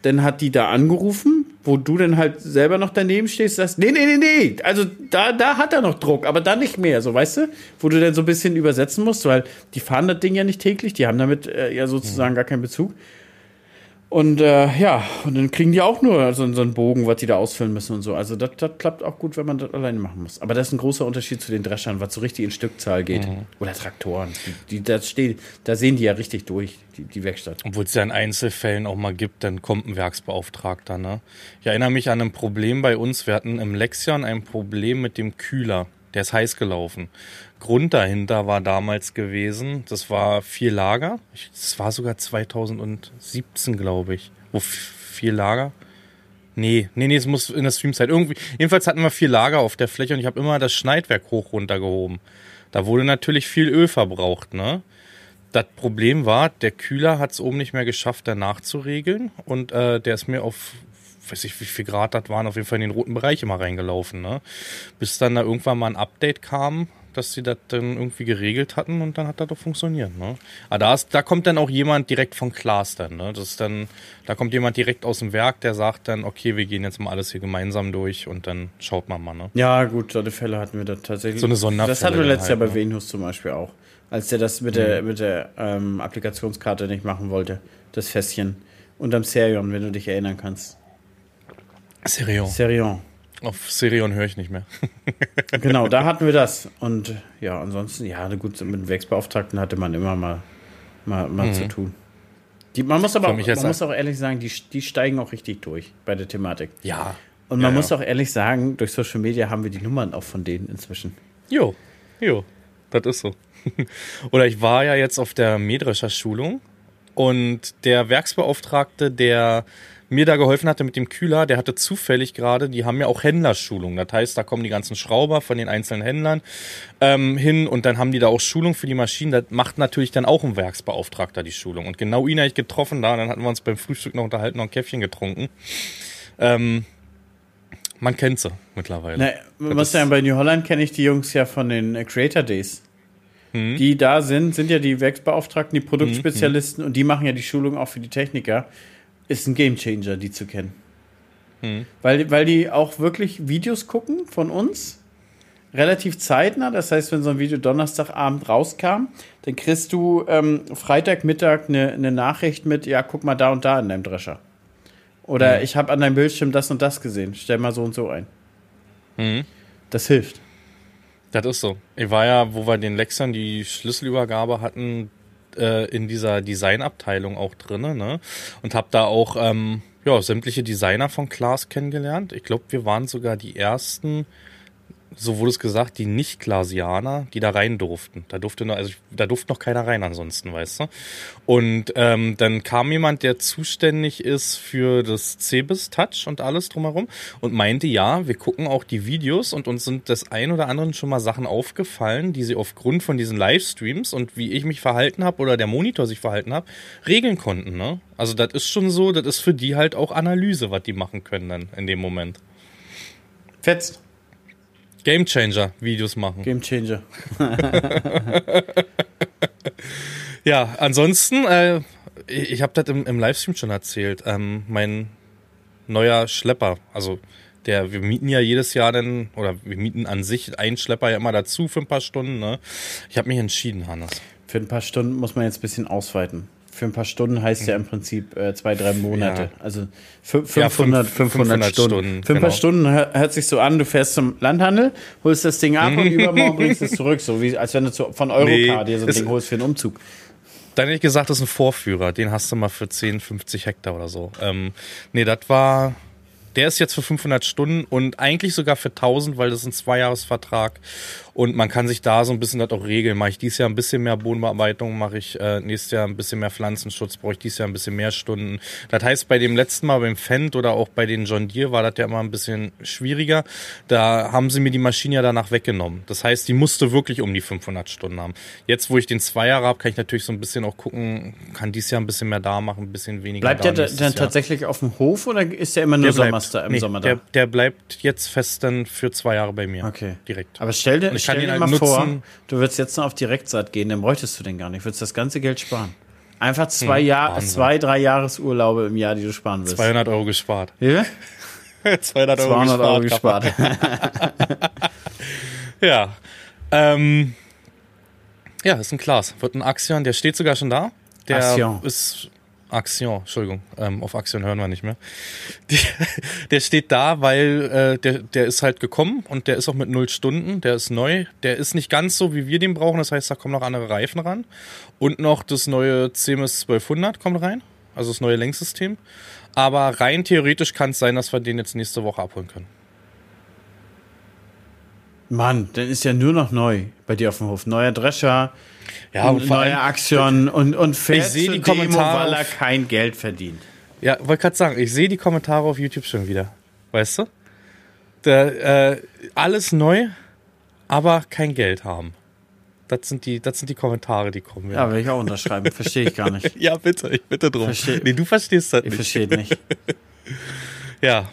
B: Dann hat die da angerufen, wo du dann halt selber noch daneben stehst, sagst, nee, nee, nee, nee, also da, da hat er noch Druck, aber dann nicht mehr, so weißt du, wo du dann so ein bisschen übersetzen musst, weil die fahren das Ding ja nicht täglich, die haben damit äh, ja sozusagen gar keinen Bezug. Und äh, ja, und dann kriegen die auch nur so, so einen Bogen, was die da ausfüllen müssen und so. Also das, das klappt auch gut, wenn man das alleine machen muss. Aber das ist ein großer Unterschied zu den Dreschern, was so richtig in Stückzahl geht. Mhm. Oder Traktoren. Die, die, das steht, da sehen die ja richtig durch, die, die Werkstatt.
A: Obwohl es ja in Einzelfällen auch mal gibt, dann kommt ein Werksbeauftragter. Ne? Ich erinnere mich an ein Problem bei uns. Wir hatten im Lexion ein Problem mit dem Kühler. Der ist heiß gelaufen. Grund dahinter war damals gewesen, das war vier Lager. Das war sogar 2017, glaube ich. Wo vier Lager? Nee, nee, nee, es muss in der Streamzeit. Irgendwie, jedenfalls hatten wir vier Lager auf der Fläche und ich habe immer das Schneidwerk hoch runtergehoben. Da wurde natürlich viel Öl verbraucht, ne? Das Problem war, der Kühler hat es oben nicht mehr geschafft, danach zu regeln und äh, der ist mir auf weiß ich, wie viel Grad das waren, auf jeden Fall in den roten Bereich immer reingelaufen, ne? Bis dann da irgendwann mal ein Update kam, dass sie das dann irgendwie geregelt hatten und dann hat das doch funktioniert, ne? Aber da, ist, da kommt dann auch jemand direkt von Klaas dann, ne? Das ist dann, da kommt jemand direkt aus dem Werk, der sagt dann, okay, wir gehen jetzt mal alles hier gemeinsam durch und dann schaut man mal, ne?
B: Ja, gut, solche Fälle hatten wir da tatsächlich.
A: So eine Sonderfälle.
B: Das hatten wir letztes halt, Jahr bei ne? Venus zum Beispiel auch. Als der das mit mhm. der, mit der ähm, Applikationskarte nicht machen wollte, das Fässchen. Und am Serion, wenn du dich erinnern kannst.
A: Serion.
B: Serion.
A: Auf Serion höre ich nicht mehr.
B: genau, da hatten wir das. Und ja, ansonsten, ja, gut, mit dem Werksbeauftragten hatte man immer mal, mal, mal mhm. zu tun. Die, man muss aber auch, man muss auch ehrlich sagen, die, die steigen auch richtig durch bei der Thematik.
A: Ja.
B: Und man
A: ja,
B: muss ja. auch ehrlich sagen, durch Social Media haben wir die Nummern auch von denen inzwischen.
A: Jo, jo, das ist so. Oder ich war ja jetzt auf der Mähdrescher Schulung und der Werksbeauftragte, der mir da geholfen hatte mit dem Kühler, der hatte zufällig gerade, die haben ja auch Händlerschulung. Das heißt, da kommen die ganzen Schrauber von den einzelnen Händlern ähm, hin und dann haben die da auch Schulung für die Maschinen. Das macht natürlich dann auch ein Werksbeauftragter die Schulung. Und genau ihn habe ich getroffen da und dann hatten wir uns beim Frühstück noch unterhalten und ein Käffchen getrunken. Ähm, man kennt sie mittlerweile.
B: Na, man muss sagen, bei New Holland kenne ich die Jungs ja von den äh, Creator Days. Mhm. Die da sind, sind ja die Werksbeauftragten, die Produktspezialisten mhm. und die machen ja die Schulung auch für die Techniker ist ein Gamechanger, die zu kennen. Hm. Weil, weil die auch wirklich Videos gucken von uns, relativ zeitnah. Das heißt, wenn so ein Video Donnerstagabend rauskam, dann kriegst du ähm, Freitagmittag eine, eine Nachricht mit, ja, guck mal da und da in deinem Drescher. Oder mhm. ich habe an deinem Bildschirm das und das gesehen. Stell mal so und so ein. Mhm. Das hilft.
A: Das ist so. Ich war ja, wo wir den Lexern die Schlüsselübergabe hatten, äh, in dieser Designabteilung auch drin, ne? Und habe da auch ähm, ja, sämtliche Designer von Klaas kennengelernt. Ich glaube, wir waren sogar die ersten so wurde es gesagt, die Nicht-Glasianer, die da rein durften. Da durfte noch, also da durfte noch keiner rein ansonsten, weißt du. Und ähm, dann kam jemand, der zuständig ist für das Cebis Touch und alles drumherum und meinte, ja, wir gucken auch die Videos und uns sind des ein oder anderen schon mal Sachen aufgefallen, die sie aufgrund von diesen Livestreams und wie ich mich verhalten habe oder der Monitor sich verhalten habe, regeln konnten. Ne? Also das ist schon so, das ist für die halt auch Analyse, was die machen können dann in dem Moment.
B: Fetzt.
A: Game Changer Videos machen.
B: Game Changer.
A: ja, ansonsten, äh, ich, ich habe das im, im, Livestream schon erzählt. Ähm, mein neuer Schlepper, also der, wir mieten ja jedes Jahr dann, oder wir mieten an sich einen Schlepper ja immer dazu für ein paar Stunden. Ne? Ich habe mich entschieden, Hannes.
B: Für ein paar Stunden muss man jetzt ein bisschen ausweiten für ein paar Stunden heißt ja im Prinzip äh, zwei, drei Monate. Ja. Also 500, ja, 500, 500, Stunden. Stunden für ein paar genau. Stunden hört sich so an, du fährst zum Landhandel, holst das Ding ab und übermorgen bringst es zurück. So wie als wenn du zu, von Eurocar nee, dir so ein Ding holst für einen Umzug.
A: Dann hätte ich gesagt, das ist ein Vorführer. Den hast du mal für 10, 50 Hektar oder so. Ähm, nee, das war der ist jetzt für 500 Stunden und eigentlich sogar für 1000, weil das ist ein Zweijahresvertrag. Und man kann sich da so ein bisschen das auch regeln. Mache ich dieses Jahr ein bisschen mehr Bodenbearbeitung, mache ich äh, nächstes Jahr ein bisschen mehr Pflanzenschutz, brauche ich dieses Jahr ein bisschen mehr Stunden. Das heißt, bei dem letzten Mal beim Fendt oder auch bei den John Deere war das ja immer ein bisschen schwieriger. Da haben sie mir die Maschine ja danach weggenommen. Das heißt, die musste wirklich um die 500 Stunden haben. Jetzt, wo ich den Zweijahre habe, kann ich natürlich so ein bisschen auch gucken, kann dieses Jahr ein bisschen mehr da machen, ein bisschen weniger
B: Bleibt
A: da.
B: Bleibt der dann tatsächlich auf dem Hof oder ist der immer nur Sommerster im nee, Sommer
A: da? Der, der bleibt jetzt fest dann für zwei Jahre bei mir.
B: Okay.
A: Direkt.
B: Aber stell dir, stell dir halt mal nutzen, vor, du würdest jetzt noch auf Direktsaat gehen, dann bräuchtest du den gar nicht. Würdest das ganze Geld sparen. Einfach zwei, hm, Jahr, zwei drei Jahresurlaube im Jahr, die du sparen willst.
A: 200 Euro gespart.
B: Ja?
A: 200 Euro
B: 200 Euro
A: gespart.
B: gespart.
A: Ja. Ähm, ja, ist ein Glas. Wird ein Axion, der steht sogar schon da. Der
B: Axion.
A: ist Axion, Entschuldigung. Ähm, auf Axion hören wir nicht mehr. Der, der steht da, weil äh, der, der ist halt gekommen und der ist auch mit null Stunden, der ist neu. Der ist nicht ganz so, wie wir den brauchen. Das heißt, da kommen noch andere Reifen ran. Und noch das neue CMS 1200 kommt rein. Also das neue Lenksystem. Aber rein theoretisch kann es sein, dass wir den jetzt nächste Woche abholen können.
B: Mann, dann ist ja nur noch neu bei dir auf dem Hof. Neuer Drescher,
A: Ja, und
B: neue Axion und, und fährt
A: Ich sehe die
B: Demo,
A: Kommentare
B: weil er kein Geld verdient.
A: Ja, wollte gerade sagen, ich sehe die Kommentare auf YouTube schon wieder. Weißt du? Der, äh, alles neu, aber kein Geld haben. Das sind die, das sind die Kommentare, die kommen.
B: Ja, will ich auch unterschreiben. Verstehe ich gar nicht.
A: ja bitte, ich bitte drum.
B: Versteh-
A: nee, du verstehst das
B: Ich
A: nicht.
B: verstehe nicht.
A: Ja,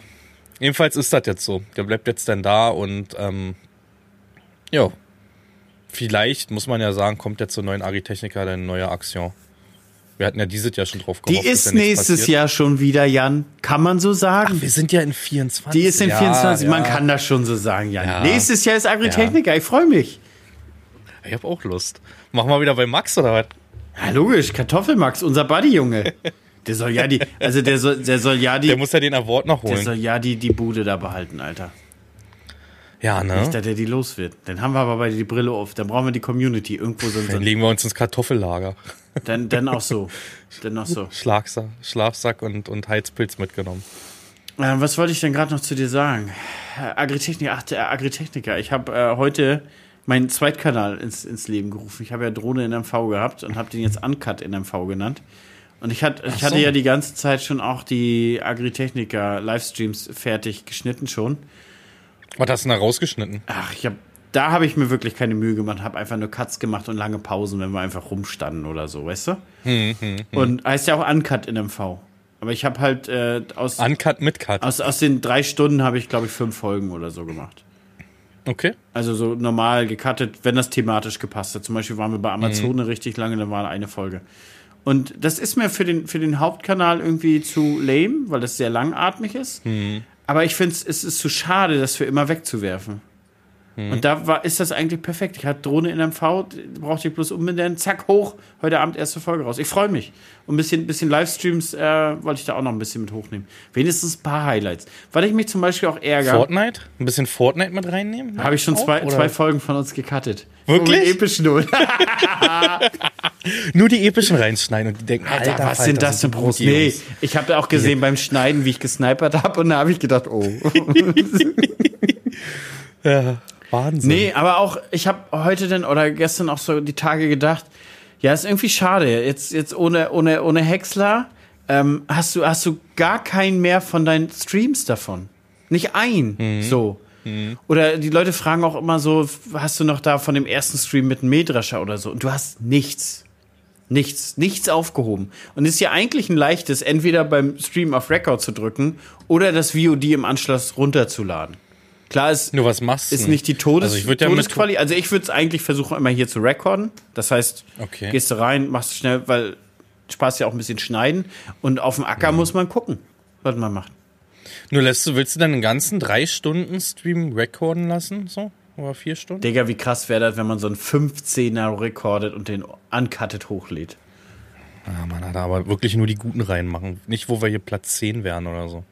A: jedenfalls ist das jetzt so. Der bleibt jetzt dann da und ähm, ja, vielleicht muss man ja sagen, kommt jetzt zur neuen Agritechnica eine neue Aktion. Wir hatten ja dieses Jahr schon drauf
B: Die
A: gehofft.
B: ist
A: ja
B: nächstes
A: passiert.
B: Jahr schon wieder, Jan. Kann man so sagen?
A: Wir sind ja in 24.
B: Die ist in
A: ja,
B: 24, man
A: ja.
B: kann das schon so sagen, Jan.
A: Ja.
B: Nächstes Jahr ist Agritechnica, ich freue mich.
A: Ich habe auch Lust. Machen wir wieder bei Max oder was?
B: Ja, logisch, Kartoffelmax, unser Buddy-Junge. Der soll ja die, also der soll, der soll ja die,
A: Der muss ja den Award noch
B: der
A: holen.
B: soll ja die, die Bude da behalten, Alter.
A: Ja,
B: Nicht,
A: ne?
B: dass der die los wird. Dann haben wir aber bei die Brille auf. Dann brauchen wir die Community. Irgendwo so, so
A: Dann legen wir uns ins Kartoffellager.
B: dann, dann auch so. Dann auch so.
A: Schlagsack, Schlafsack und, und Heizpilz mitgenommen.
B: Äh, was wollte ich denn gerade noch zu dir sagen? Äh, Agritechnik, ach, der Agritechniker. Ich habe äh, heute meinen Zweitkanal ins, ins Leben gerufen. Ich habe ja Drohne in MV gehabt und habe den jetzt Uncut in MV genannt. Und ich, hat, ich
A: so.
B: hatte ja die ganze Zeit schon auch die Agritechniker Livestreams fertig geschnitten schon.
A: Was hast du da rausgeschnitten?
B: Ach, ich habe da habe ich mir wirklich keine Mühe gemacht, habe einfach nur Cuts gemacht und lange Pausen, wenn wir einfach rumstanden oder so, weißt du?
A: Hm,
B: Und heißt ja auch Uncut in MV. Aber ich habe halt äh, aus,
A: Uncut mit Cut.
B: aus, aus den drei Stunden habe ich, glaube ich, fünf Folgen oder so gemacht.
A: Okay.
B: Also so normal gecuttet, wenn das thematisch gepasst hat. Zum Beispiel waren wir bei Amazone richtig lange, dann war eine Folge. Und das ist mir für den, für den Hauptkanal irgendwie zu lame, weil das sehr langatmig ist. Aber ich finde, es ist zu schade, das für immer wegzuwerfen. Und da war, ist das eigentlich perfekt. Ich hatte Drohne in MV, brauchte ich bloß umbenennen, zack, hoch, heute Abend erste Folge raus. Ich freue mich. Und ein bisschen, bisschen Livestreams äh, wollte ich da auch noch ein bisschen mit hochnehmen. Wenigstens ein paar Highlights. Weil ich mich zum Beispiel auch ärgere.
A: Fortnite? Ein bisschen Fortnite mit reinnehmen?
B: Habe ich schon
A: Auch,
B: zwei,
A: oder?
B: zwei Folgen von uns gecuttet.
A: Wirklich?
B: Mit epischen Null.
A: Nur die epischen reinschneiden und die denken,
B: Alter,
A: Alter,
B: was sind das
A: sind
B: denn
A: die
B: Pros?
A: gute
B: Nee, ich habe auch gesehen beim Schneiden, wie ich gesnipert habe und da habe ich gedacht, oh.
A: Ja, Wahnsinn.
B: nee, aber auch, ich habe heute denn oder gestern auch so die Tage gedacht, ja, ist irgendwie schade. Jetzt, jetzt ohne, ohne, ohne Häcksler ähm, hast, du, hast du gar keinen mehr von deinen Streams davon. Nicht ein. So. Oder die Leute fragen auch immer so, hast du noch da von dem ersten Stream mit einem Mähdrescher oder so? Und du hast nichts. Nichts, nichts aufgehoben. Und es ist ja eigentlich ein leichtes, entweder beim Stream auf Record zu drücken oder das VOD im Anschluss runterzuladen. Klar ist,
A: Nur was machst
B: ist nicht die Todes
A: Also ich würde ja
B: Todesquali. Also ich würde es eigentlich versuchen, immer hier zu recorden. Das heißt,
A: Okay.
B: gehst du rein, machst du schnell, weil Spaß ja auch ein bisschen schneiden. Und auf dem Acker muss man gucken, was man macht.
A: Nur lässt du, willst du dann den ganzen drei Stunden Stream recorden lassen? So? Oder vier Stunden?
B: Digga, wie krass wäre das, wenn man so einen 15er recordet und den uncutted hochlädt.
A: Ja, man hat aber wirklich nur die guten reinmachen. Nicht, wo wir hier Platz 10 wären oder so.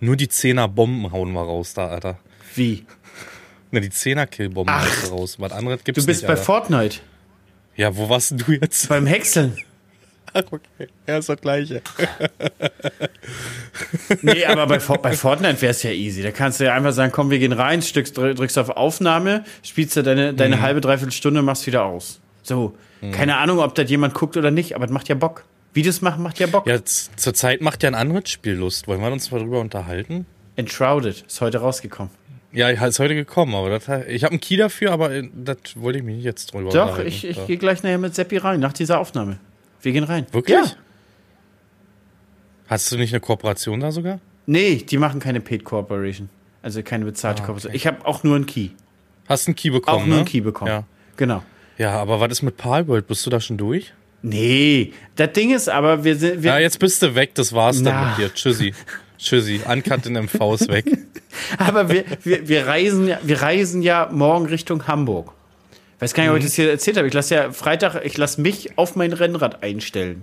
A: Nur die 10er Bomben hauen wir raus da, Alter.
B: Wie?
A: Na, die 10er Killbomben du raus. Was anderes gibt's
B: Du bist
A: nicht,
B: bei
A: Alter.
B: Fortnite.
A: Ja, wo warst denn du jetzt?
B: Beim Häckseln.
A: Ach, okay. Ja, ist das Gleiche.
B: Nee, aber bei, bei Fortnite wäre es ja easy. Da kannst du ja einfach sagen, komm, wir gehen rein, drückst, drückst auf Aufnahme, spielst du deine, deine
A: Mhm.
B: halbe, dreiviertel Stunde, machst wieder aus. So. Keine Ahnung, ob das jemand guckt oder nicht, aber es macht ja Bock. Videos machen macht ja Bock.
A: Ja, z- zur Zeit macht ja ein anderes Spiel Lust. Wollen wir uns mal drüber unterhalten?
B: Enshrouded ist heute rausgekommen.
A: Ja, ist heute gekommen, aber das, ich habe einen Key dafür, aber äh, das wollte ich mich nicht jetzt drüber
B: Doch,
A: unterhalten.
B: ich, ich
A: Ja.
B: gehe gleich nachher mit Seppi rein, nach dieser Aufnahme. Wir gehen rein.
A: Wirklich?
B: Ja.
A: Hast du nicht eine Kooperation da sogar?
B: Nee, die machen keine Paid Corporation. Also keine bezahlte
A: Ah,
B: Kooperation. Ich habe auch nur einen Key.
A: Hast einen Key bekommen,
B: Auch nur
A: ne?
B: einen Key bekommen.
A: Ja.
B: Genau.
A: ja, aber was ist mit Palworld? Bist du da schon durch?
B: Nee, das Ding ist aber, wir sind. Wir,
A: Ja, jetzt bist du weg, das war's dann
B: Na.
A: mit dir. Tschüssi. Tschüssi, Uncut in MV ist weg.
B: Aber wir, wir, wir, reisen ja, wir reisen ja morgen Richtung Hamburg. Weiß gar nicht, ob ich das hier erzählt habe. Ich lasse ja Freitag, ich lasse mich auf mein Rennrad einstellen.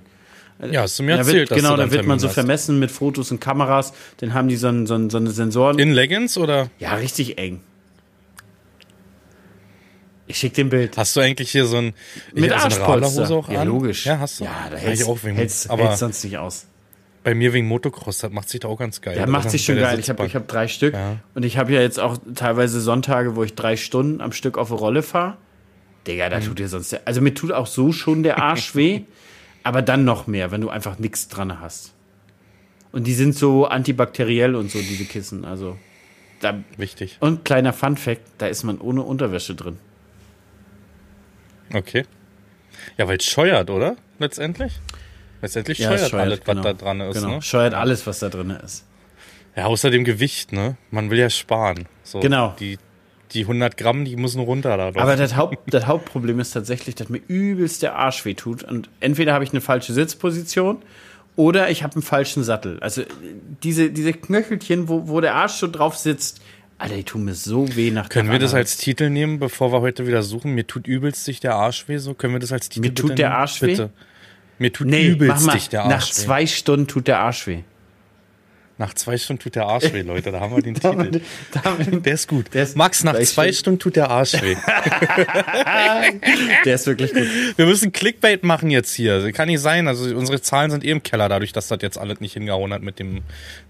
A: Ja, hast du mir
B: Da
A: erzählt,
B: wird, genau, da wird man so
A: hast.
B: vermessen mit Fotos und Kameras. Dann haben die so, ein, so, ein, so eine Sensoren.
A: In Leggings oder
B: ja, richtig eng. Ich schicke dir ein Bild.
A: hast du eigentlich hier so ein
B: Mit
A: ich so
B: Arschpolster.
A: Auch
B: ja,
A: an?
B: logisch.
A: Ja, hast du.
B: Ja, da
A: Ja,
B: hältst,
A: ich auch wegen,
B: hältst,
A: aber
B: hältst sonst nicht aus.
A: Bei mir wegen Motocross, das macht sich da auch ganz geil.
B: Ja, macht
A: Oder?
B: sich schon geil. Ich habe ich hab drei Stück.
A: Ja.
B: Und ich habe ja jetzt auch teilweise Sonntage, wo ich drei Stunden am Stück auf der Rolle fahre. Digga,
A: Mhm.
B: da tut dir sonst. Also mir tut auch so schon der Arsch weh. aber dann noch mehr, wenn du einfach nichts dran hast. Und die sind so antibakteriell und so, diese Kissen. Also. Da,
A: Wichtig.
B: und kleiner Fun-Fact: da ist man ohne Unterwäsche drin.
A: Okay. Ja, weil es scheuert, oder? Letztendlich? Letztendlich
B: Ja,
A: scheuert, alles, was
B: genau.
A: da dran ist.
B: Genau.
A: Ne?
B: Scheuert alles, was da drin ist.
A: Ja, außer dem Gewicht, ne? Man will ja sparen. So,
B: Genau.
A: Die, die 100 Gramm, die müssen runter da. drauf.
B: Aber das, Haupt, das Hauptproblem ist tatsächlich, dass mir übelst der Arsch weh tut. Und entweder habe ich eine falsche Sitzposition oder ich habe einen falschen Sattel. Also diese, diese Knöchelchen, wo, wo der Arsch so drauf sitzt, Alter, die tun mir so weh nach
A: Können wir das als Titel nehmen, bevor wir heute wieder suchen? Mir tut übelst sich der Arsch weh, so? Können wir das als Titel
B: Mir tut der
A: nehmen?
B: Arsch weh?
A: Bitte. Mir tut
B: Nee,
A: übelst dich der
B: nach
A: Arsch weh.
B: zwei Stunden tut der Arsch weh.
A: Nach zwei Stunden tut der Arsch weh, Leute. Da haben wir den Titel.
B: Damit-
A: Der ist gut.
B: Der ist-
A: Max, nach
B: zwei
A: Stunden tut der Arsch weh.
B: Der ist wirklich gut.
A: Wir müssen Clickbait machen jetzt hier. Kann nicht sein. Also unsere Zahlen sind eh im Keller, dadurch, dass das jetzt alles nicht hingehauen hat mit dem.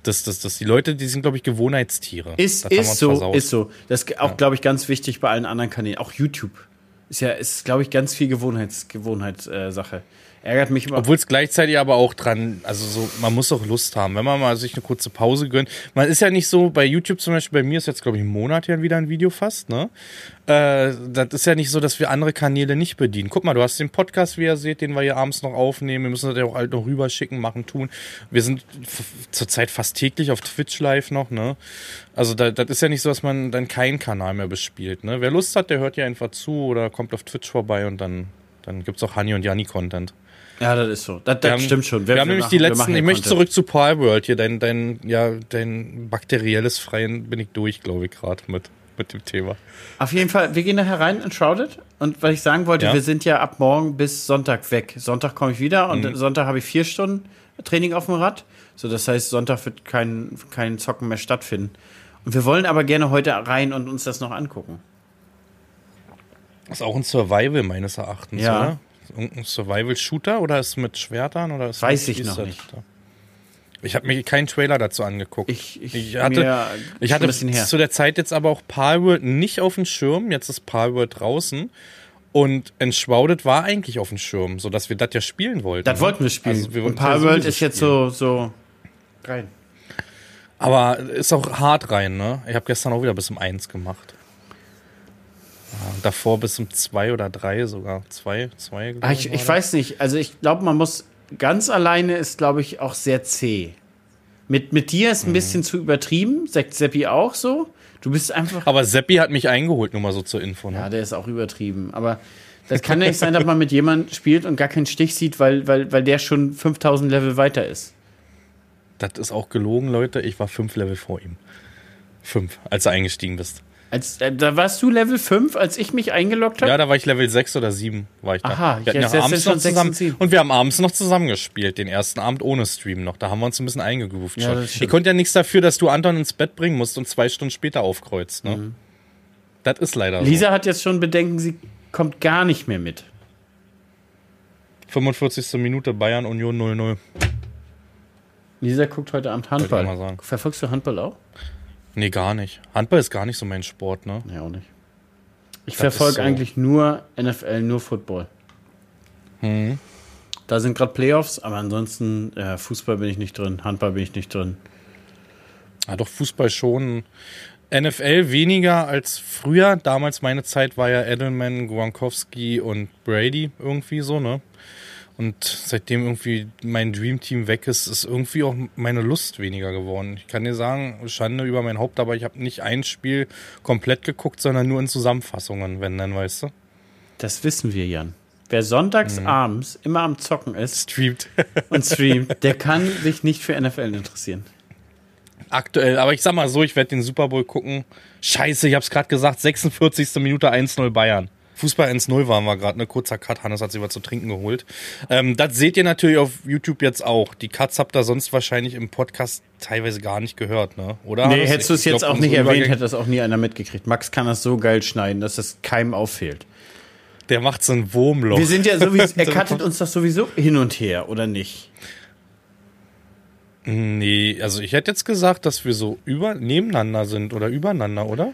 A: Das, das, das, die Leute, die sind, glaube ich, Gewohnheitstiere.
B: Ist, ist so,
A: versaut.
B: ist so. Das ist auch, glaube ich, ganz wichtig bei allen anderen Kanälen. Auch YouTube. Ist ja, ist, glaube ich, ganz viel Gewohnheits, Gewohnheitssache. Äh. Ärgert mich immer.
A: Obwohl es gleichzeitig aber auch dran, also so, man muss auch Lust haben, wenn man mal sich eine kurze Pause gönnt. Man ist ja nicht so, bei YouTube zum Beispiel, bei mir ist jetzt, glaube ich, ein Monat ja wieder ein Video fast, ne? Äh, das ist ja nicht so, dass wir andere Kanäle nicht bedienen. Guck mal, du hast den Podcast, wie ihr seht, den wir hier abends noch aufnehmen. Wir müssen das ja auch halt noch rüberschicken, machen, tun. Wir sind zurzeit fast täglich auf Twitch live noch, ne? Also da, das ist ja nicht so, dass man dann keinen Kanal mehr bespielt, ne? Wer Lust hat, der hört ja einfach zu oder kommt auf Twitch vorbei und dann, dann gibt's auch Hanni und Janni Content.
B: Ja, das ist so. Das, das
A: Wir haben-
B: stimmt schon.
A: Wir, haben nämlich die
B: wir
A: letzten, ich möchte
B: Content.
A: zurück zu Palworld hier, dein, dein, ja, dein bakterielles Freien bin ich durch, glaube ich, gerade mit, mit dem Thema.
B: Auf jeden Fall, wir gehen nachher rein in Shrouded. Und was ich sagen wollte,
A: Ja.
B: wir sind ja ab morgen bis Sonntag weg. Sonntag komme ich wieder und
A: Mhm.
B: Sonntag habe ich vier Stunden Training auf dem Rad. So, das heißt, Sonntag wird kein, kein Zocken mehr stattfinden. Und wir wollen aber gerne heute rein und uns das noch angucken.
A: Ist auch ein Survival meines Erachtens,
B: Ja.
A: oder? Irgendein Survival-Shooter oder ist mit Schwertern oder ist
B: Weiß ich noch nicht.
A: da? Ich habe mir keinen Trailer dazu angeguckt.
B: Ich, ich,
A: Ich hatte, ich hatte zu der Zeit jetzt aber auch Palworld nicht auf dem Schirm. Jetzt ist Palworld draußen. Und Enshrouded war eigentlich auf dem Schirm, sodass wir das ja spielen wollten.
B: Das
A: ne?
B: wollten wir spielen.
A: Also wir
B: und
A: wollten
B: Palworld
A: sowieso
B: ist jetzt so, so rein.
A: Aber ist auch hart rein, ne? Ich habe gestern auch wieder bis um eins gemacht. Und davor bis um zwei oder drei sogar. Zwei, zwei. glaub
B: Ah, ich, ich weiß nicht. Also ich glaube, man muss ganz alleine ist, glaube ich, auch sehr zäh. Mit, mit dir
A: Mhm.
B: ist ein bisschen zu übertrieben. Sagt Seppi auch so. Du bist einfach.
A: Aber Seppi hat mich eingeholt, nur mal so zur Info. Ne?
B: Ja, der ist auch übertrieben. Aber das kann ja nicht sein, dass man mit jemandem spielt und gar keinen Stich sieht, weil, weil, weil der schon 5000 Level weiter ist.
A: Das ist auch gelogen, Leute. Ich war fünf Level vor ihm. Fünf, als du eingestiegen bist.
B: Als, äh, da warst du Level 5, als ich mich eingeloggt habe?
A: Ja, da war ich Level 6 oder 7, war ich da.
B: Aha,
A: wir
B: jetzt
A: ja
B: es schon
A: noch
B: sechs
A: zusammen
B: und sieben.
A: und wir haben abends noch zusammen gespielt, den ersten Abend ohne Stream noch. Da haben wir uns ein bisschen eingegroovt
B: Ja,
A: schon. Ich konnte ja nichts dafür, dass du Anton ins Bett bringen musst und zwei Stunden später aufkreuzt. Ne?
B: Mhm.
A: Das ist leider
B: Lisa hat jetzt schon Bedenken, sie kommt gar nicht mehr mit.
A: so. 45. Minute Bayern Union 0-0.
B: Lisa guckt heute Abend Handball. Verfolgst du Handball auch?
A: Nee, gar nicht. Handball ist gar nicht so mein Sport, ne?
B: Ja, auch nicht. Ich verfolge
A: so.
B: eigentlich nur NFL, nur Football.
A: Mhm.
B: Da sind gerade Playoffs, aber ansonsten äh, Fußball bin ich nicht drin, Handball bin ich nicht drin.
A: Ja, doch Fußball schon. NFL weniger als früher. Damals meine Zeit war ja Edelman, Gronkowski und Brady irgendwie so, ne? Und seitdem irgendwie mein Dreamteam weg ist, ist irgendwie auch meine Lust weniger geworden. Ich kann dir sagen, Schande über mein Haupt, aber ich habe nicht ein Spiel komplett geguckt, sondern nur in Zusammenfassungen, wenn dann, weißt du?
B: Das wissen wir, Jan. Wer sonntags
A: Mhm.
B: abends immer am Zocken ist
A: Streamt.
B: und streamt, der kann sich nicht für NFL interessieren.
A: Aktuell, aber ich sag mal so, ich werde den Super Bowl gucken. Scheiße, ich hab's gerade gesagt, 46. Minute 1-0 Bayern. Fußball 1-0 waren wir gerade, ne? Kurzer Cut, Hannes hat sich was zu trinken geholt. Ähm, das seht ihr natürlich auf YouTube jetzt auch. Die Cuts habt ihr sonst wahrscheinlich im Podcast teilweise gar nicht gehört, ne? Oder?
B: Nee, hättest du es jetzt auch nicht erwähnt, hätte das auch nie einer mitgekriegt. Max kann das so geil schneiden, dass es keinem auffehlt.
A: Der macht so ein Wurmloch.
B: Wir sind ja sowieso, er cuttet uns das sowieso hin und her, oder nicht?
A: Nee, also ich hätte jetzt gesagt, dass wir so über nebeneinander sind oder übereinander, oder?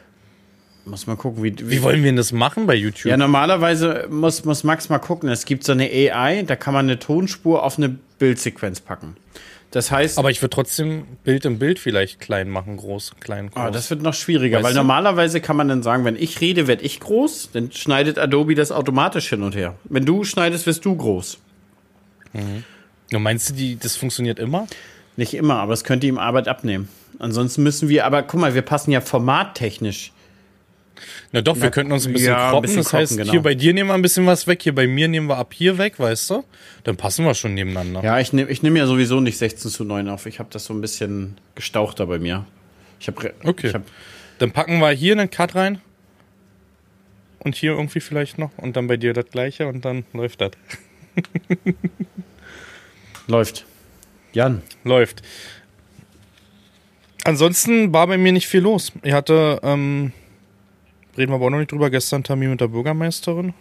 B: Muss mal gucken, wie,
A: wie, wie wollen wir denn das machen bei YouTube?
B: Ja, normalerweise muss, muss Max mal gucken. Es gibt so eine AI, da kann man eine Tonspur auf eine Bildsequenz packen. Das heißt.
A: Aber ich würde trotzdem Bild im Bild vielleicht klein machen, groß, klein, groß.
B: Ah, das wird noch schwieriger, weißt weil du? normalerweise kann man dann sagen, wenn ich rede, werde ich groß, dann schneidet Adobe das automatisch hin und her. Wenn du schneidest, wirst du groß.
A: Mhm. Und meinst du, die, das funktioniert immer?
B: Nicht immer, aber es könnte ihm Arbeit abnehmen. Ansonsten müssen wir, aber guck mal, wir passen ja formattechnisch.
A: Na doch, Na, wir könnten uns ein bisschen ja, kroppen. Ein bisschen das kroppen, heißt, genau. hier bei dir nehmen wir ein bisschen was weg, hier bei mir nehmen wir ab hier weg, weißt du? Dann passen wir schon nebeneinander.
B: Ja, ich nehme ich nehm ja sowieso nicht 16 zu 9 auf. Ich habe das so ein bisschen gestauchter bei mir. Ich habe
A: Okay.
B: Ich hab,
A: dann packen wir hier einen Cut rein. Und hier irgendwie vielleicht noch. Und dann bei dir das gleiche und dann läuft das.
B: läuft. Jan.
A: Läuft. Ansonsten war bei mir nicht viel los. Ich hatte, ähm, reden wir aber auch noch nicht drüber, gestern Termin mit der Bürgermeisterin,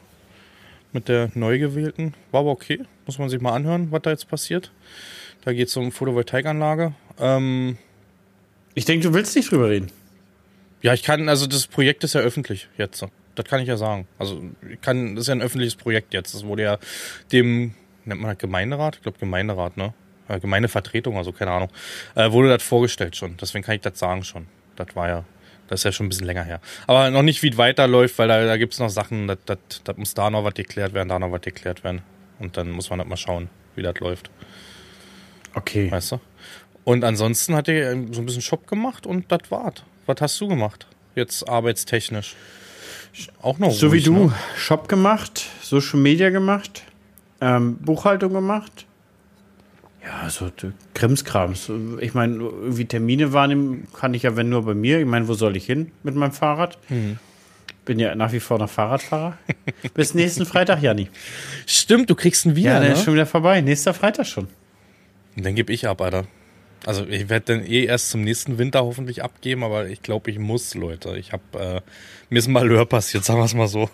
A: mit der neu gewählten. War aber okay, muss man sich mal anhören, was da jetzt passiert. Da geht es um Photovoltaikanlage. Ähm,
B: ich denke, du willst nicht drüber reden.
A: Ja, ich kann, also das Projekt ist ja öffentlich jetzt. Das kann ich ja sagen. Also ich kann, das ist ja ein öffentliches Projekt jetzt. Das wurde ja dem, nennt man das Gemeinderat? Ich glaube Gemeinderat, ne? äh, Gemeindevertretung, also keine Ahnung, äh, wurde das vorgestellt schon. Deswegen kann ich das sagen schon. Das war ja, das ist ja schon ein bisschen länger her. Aber noch nicht, wie es weiterläuft, weil da, da gibt es noch Sachen, das, das, das muss da noch was geklärt werden, da noch was geklärt werden. Und dann muss man halt mal schauen, wie das läuft.
B: Okay.
A: Weißt du? Und ansonsten hat er so ein bisschen Shop gemacht und das war's. Was hast du gemacht? Jetzt arbeitstechnisch.
B: Auch noch. So ruhig, wie du. Ne? Shop gemacht, Social Media gemacht, ähm, Buchhaltung gemacht, ja, so Krimskrams. Ich meine, irgendwie Termine wahrnehmen kann ich ja, wenn nur bei mir. Ich meine, wo soll ich hin mit meinem Fahrrad? Mhm. Bin ja nach wie vor noch Fahrradfahrer. Bis nächsten Freitag, Janni.
A: Stimmt, du kriegst einen wieder. Ja,
B: der
A: ne?
B: ist schon wieder vorbei. Nächster Freitag schon.
A: Und dann gebe ich ab, Alter. Also ich werde dann eh erst zum nächsten Winter hoffentlich abgeben, aber ich glaube, ich muss, Leute. Ich habe äh, mir ist ein Malheur passiert, sagen wir es mal so.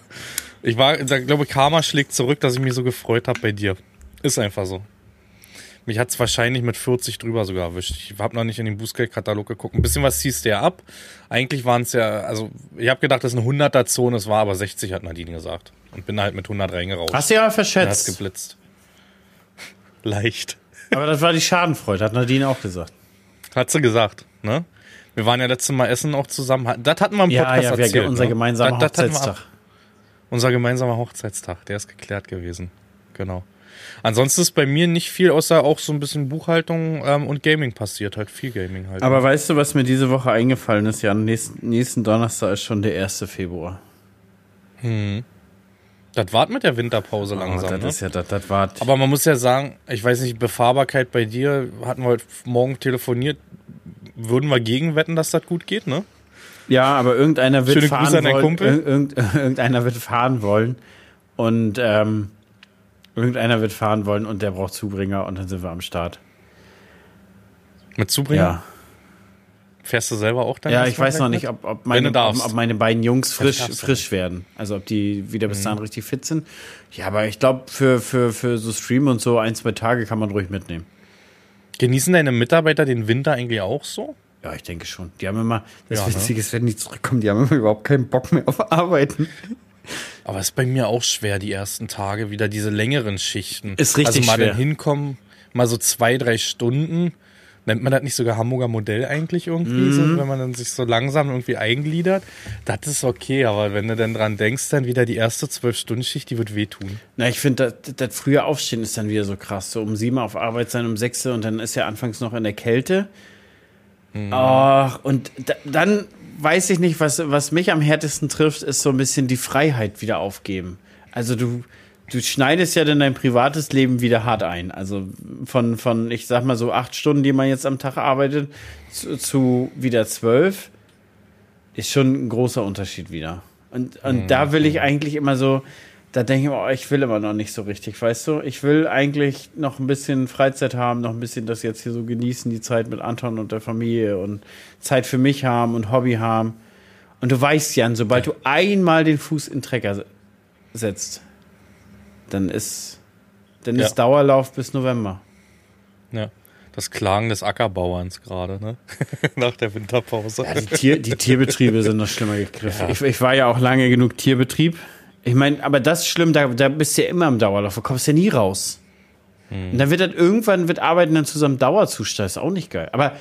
A: Ich war, ich glaube, Karma schlägt zurück, dass ich mich so gefreut habe bei dir. Ist einfach so. Mich hat es wahrscheinlich mit 40 drüber sogar erwischt. Ich habe noch nicht in den Bußgeldkatalog geguckt. Ein bisschen was hieß der ab. Eigentlich waren es ja, also ich habe gedacht, das ist eine 100er-Zone, es war aber 60, hat Nadine gesagt. Und bin halt mit 100 reingerauscht.
B: Hast du ja verschätzt.
A: Hat geblitzt. Leicht.
B: Aber das war die Schadenfreude, hat Nadine auch gesagt.
A: Hat sie gesagt, ne? Wir waren ja letztes Mal essen auch zusammen. Das hatten wir im Podcast ja, ja,
B: erzählt. Ja, unser ne? gemeinsamer das Hochzeitstag.
A: Unser gemeinsamer Hochzeitstag, der ist geklärt gewesen. Genau. Ansonsten ist bei mir nicht viel, außer auch so ein bisschen Buchhaltung ähm, und Gaming passiert. Halt viel Gaming halt.
B: Aber weißt du, was mir diese Woche eingefallen ist? Ja, nächsten, nächsten Donnerstag ist schon der 1. Februar.
A: Hm. Das wart mit der Winterpause oh, langsam.
B: Das
A: ne?
B: ist ja, das, das wart.
A: Aber man muss ja sagen, ich weiß nicht, Befahrbarkeit bei dir, hatten wir heute Morgen telefoniert, würden wir gegenwetten, dass das gut geht, ne?
B: Ja, aber irgendeiner wird Schöne fahren wollen. Irgend, irgendeiner wird fahren wollen. Und ähm, Irgendeiner wird fahren wollen und der braucht Zubringer und dann sind wir am Start.
A: Mit Zubringer?
B: Ja.
A: Fährst du selber auch dann?
B: Ja, ich weiß noch nicht, ob, ob, meine, ob, ob meine beiden Jungs frisch, frisch werden. Also ob die wieder bis mhm. dahin richtig fit sind. Ja, aber ich glaube, für, für, für so Stream und so ein, zwei Tage kann man ruhig mitnehmen.
A: Genießen deine Mitarbeiter den Winter eigentlich auch so?
B: Ja, ich denke schon. Die haben immer, das ja, Witzige ne? ist, wenn die zurückkommen, die haben immer überhaupt keinen Bock mehr auf Arbeiten.
A: Aber es ist bei mir auch schwer, die ersten Tage wieder diese längeren Schichten.
B: Ist richtig
A: Also mal
B: schwer.
A: dann hinkommen, mal so zwei, drei Stunden. Nennt man das nicht sogar Hamburger Modell eigentlich irgendwie, mhm. so, wenn man dann sich so langsam irgendwie eingliedert? Das ist okay, aber wenn du dann dran denkst, dann wieder die erste Zwölf-Stunden-Schicht, die wird wehtun.
B: Na, ich finde, das, das frühe Aufstehen ist dann wieder so krass. So um sieben auf Arbeit sein, um sechs und dann ist ja anfangs noch in der Kälte. Mhm. Oh, und da, dann weiß ich nicht, was, was mich am härtesten trifft, ist so ein bisschen die Freiheit wieder aufgeben. Also du, du schneidest ja dann dein privates Leben wieder hart ein. Also von, von, ich sag mal so acht Stunden, die man jetzt am Tag arbeitet, zu, zu wieder zwölf, ist schon ein großer Unterschied wieder. Und, und mhm. da will ich eigentlich immer so, da denke ich mir, oh, ich will immer noch nicht so richtig, weißt du? Ich will eigentlich noch ein bisschen Freizeit haben, noch ein bisschen das jetzt hier so genießen, die Zeit mit Anton und der Familie und Zeit für mich haben und Hobby haben. Und du weißt, Jan, sobald du einmal den Fuß in den Trecker setzt, dann ist, dann ja. ist Dauerlauf bis November.
A: Ja. Das Klagen des Ackerbauerns gerade, ne? Nach der Winterpause.
B: Ja, die, Tier, die Tierbetriebe sind noch schlimmer gegriffen. Ja. Ich, ich, war ja auch lange genug Tierbetrieb. Ich meine, aber das ist schlimm, da, da bist du ja immer im Dauerlauf, du kommst ja nie raus. Hm. Und dann wird dann irgendwann wird Arbeiten dann zusammen Dauerzustand, ist auch nicht geil. Aber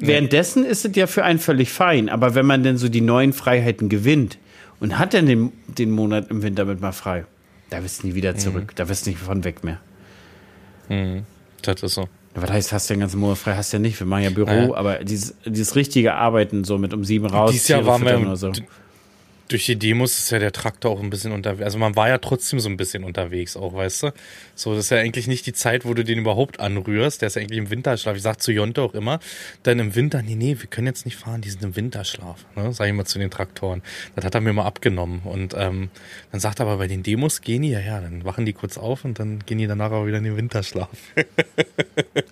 B: nee. währenddessen ist es ja für einen völlig fein. Aber wenn man denn so die neuen Freiheiten gewinnt und hat dann den, den Monat im Winter mit mal frei, da bist du nie wieder zurück. Mhm. Da bist du nicht von weg mehr.
A: Mhm. Das ist so.
B: Was heißt, hast du den ganzen Monat frei? Hast du ja nicht. Wir machen ja Büro, ja. aber dieses, dieses richtige Arbeiten, so mit um sieben raus.
A: Dieses Jahr waren wir, so durch die Demos ist ja der Traktor auch ein bisschen unterwegs. Also man war ja trotzdem so ein bisschen unterwegs auch, weißt du? So, das ist ja eigentlich nicht die Zeit, wo du den überhaupt anrührst. Der ist ja eigentlich im Winterschlaf. Ich sag zu Jonte auch immer, dann im Winter, nee, nee, wir können jetzt nicht fahren, die sind im Winterschlaf. Ne? Sag ich mal zu den Traktoren. Das hat er mir mal abgenommen. Und ähm, dann sagt er aber, bei den Demos gehen die, ja, ja, dann wachen die kurz auf und dann gehen die danach aber wieder in den Winterschlaf.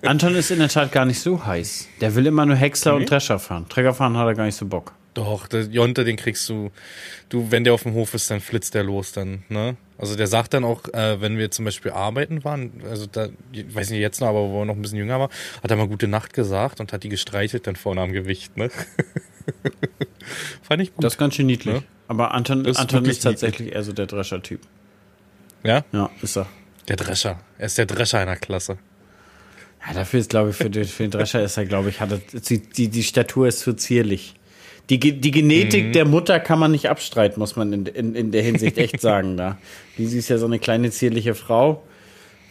B: Anton ist in der Tat gar nicht so heiß. Der will immer nur Häcksler okay. und Drescher fahren. Träger fahren hat er gar nicht so Bock.
A: Doch, der Jonte, den kriegst du, du, wenn der auf dem Hof ist, dann flitzt der los dann, ne? Also der sagt dann auch, äh, wenn wir zum Beispiel arbeiten waren, also da, ich weiß nicht jetzt noch, aber wo er noch ein bisschen jünger war, hat er mal gute Nacht gesagt und hat die gestreichelt dann vorne am Gewicht, ne?
B: Fand ich gut. Das ist ganz schön niedlich. Ne? Aber Anton, ist, Anton ist tatsächlich niedlich. eher so der Drescher-Typ.
A: Ja?
B: Ja, ist er.
A: Der Drescher. Er ist der Drescher einer Klasse.
B: Ja, dafür ist, glaube ich, für den, für den Drescher ist er, glaube ich, hat er, die, die, die Statur ist zu zierlich. Die, die Genetik mhm. der Mutter kann man nicht abstreiten, muss man in, in, in der Hinsicht echt sagen. Da. Sie ist ja so eine kleine, zierliche Frau.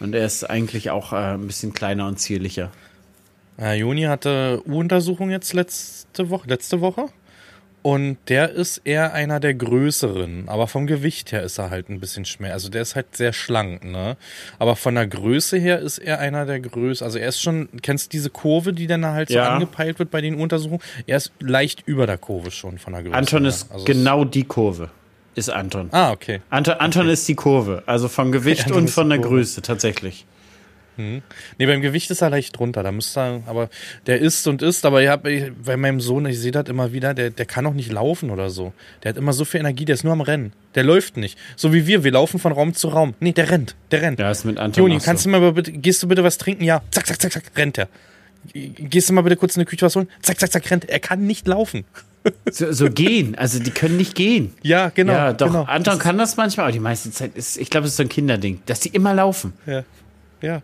B: Und er ist eigentlich auch äh, ein bisschen kleiner und zierlicher.
A: Äh, Juni hatte U-Untersuchung jetzt letzte Woche, letzte Woche. Und der ist eher einer der größeren, aber vom Gewicht her ist er halt ein bisschen schwer. Also der ist halt sehr schlank, ne? Aber von der Größe her ist er einer der größten. Also er ist schon, kennst du diese Kurve, die dann halt ja. so angepeilt wird bei den Untersuchungen? Er ist leicht über der Kurve schon von der Größe.
B: Anton ist also genau die Kurve. Ist Anton.
A: Ah, okay.
B: Anton, Anton okay. ist die Kurve. Also vom Gewicht und von der Größe tatsächlich.
A: Hm. Nee, beim Gewicht ist er leicht drunter. Da müsste er, aber der isst und isst, aber ich hab, bei meinem Sohn, ich sehe das immer wieder, der, der kann auch nicht laufen oder so. Der hat immer so viel Energie, der ist nur am Rennen. Der läuft nicht. So wie wir, wir laufen von Raum zu Raum. Nee, der rennt, der rennt.
B: Ja, ist mit Anton.
A: Joni, kannst so. du mal bitte, gehst du bitte was trinken? Ja. Zack, zack, zack, zack, rennt er. Gehst du mal bitte kurz in die Küche was holen? Zack, zack, zack, rennt. Er kann nicht laufen.
B: So, so, gehen, also die können nicht gehen.
A: Ja, genau. Ja,
B: doch.
A: Genau.
B: Anton kann das manchmal, aber die meiste Zeit ist, ich glaube, es ist so ein Kinderding, dass die immer laufen.
A: Ja. Ja.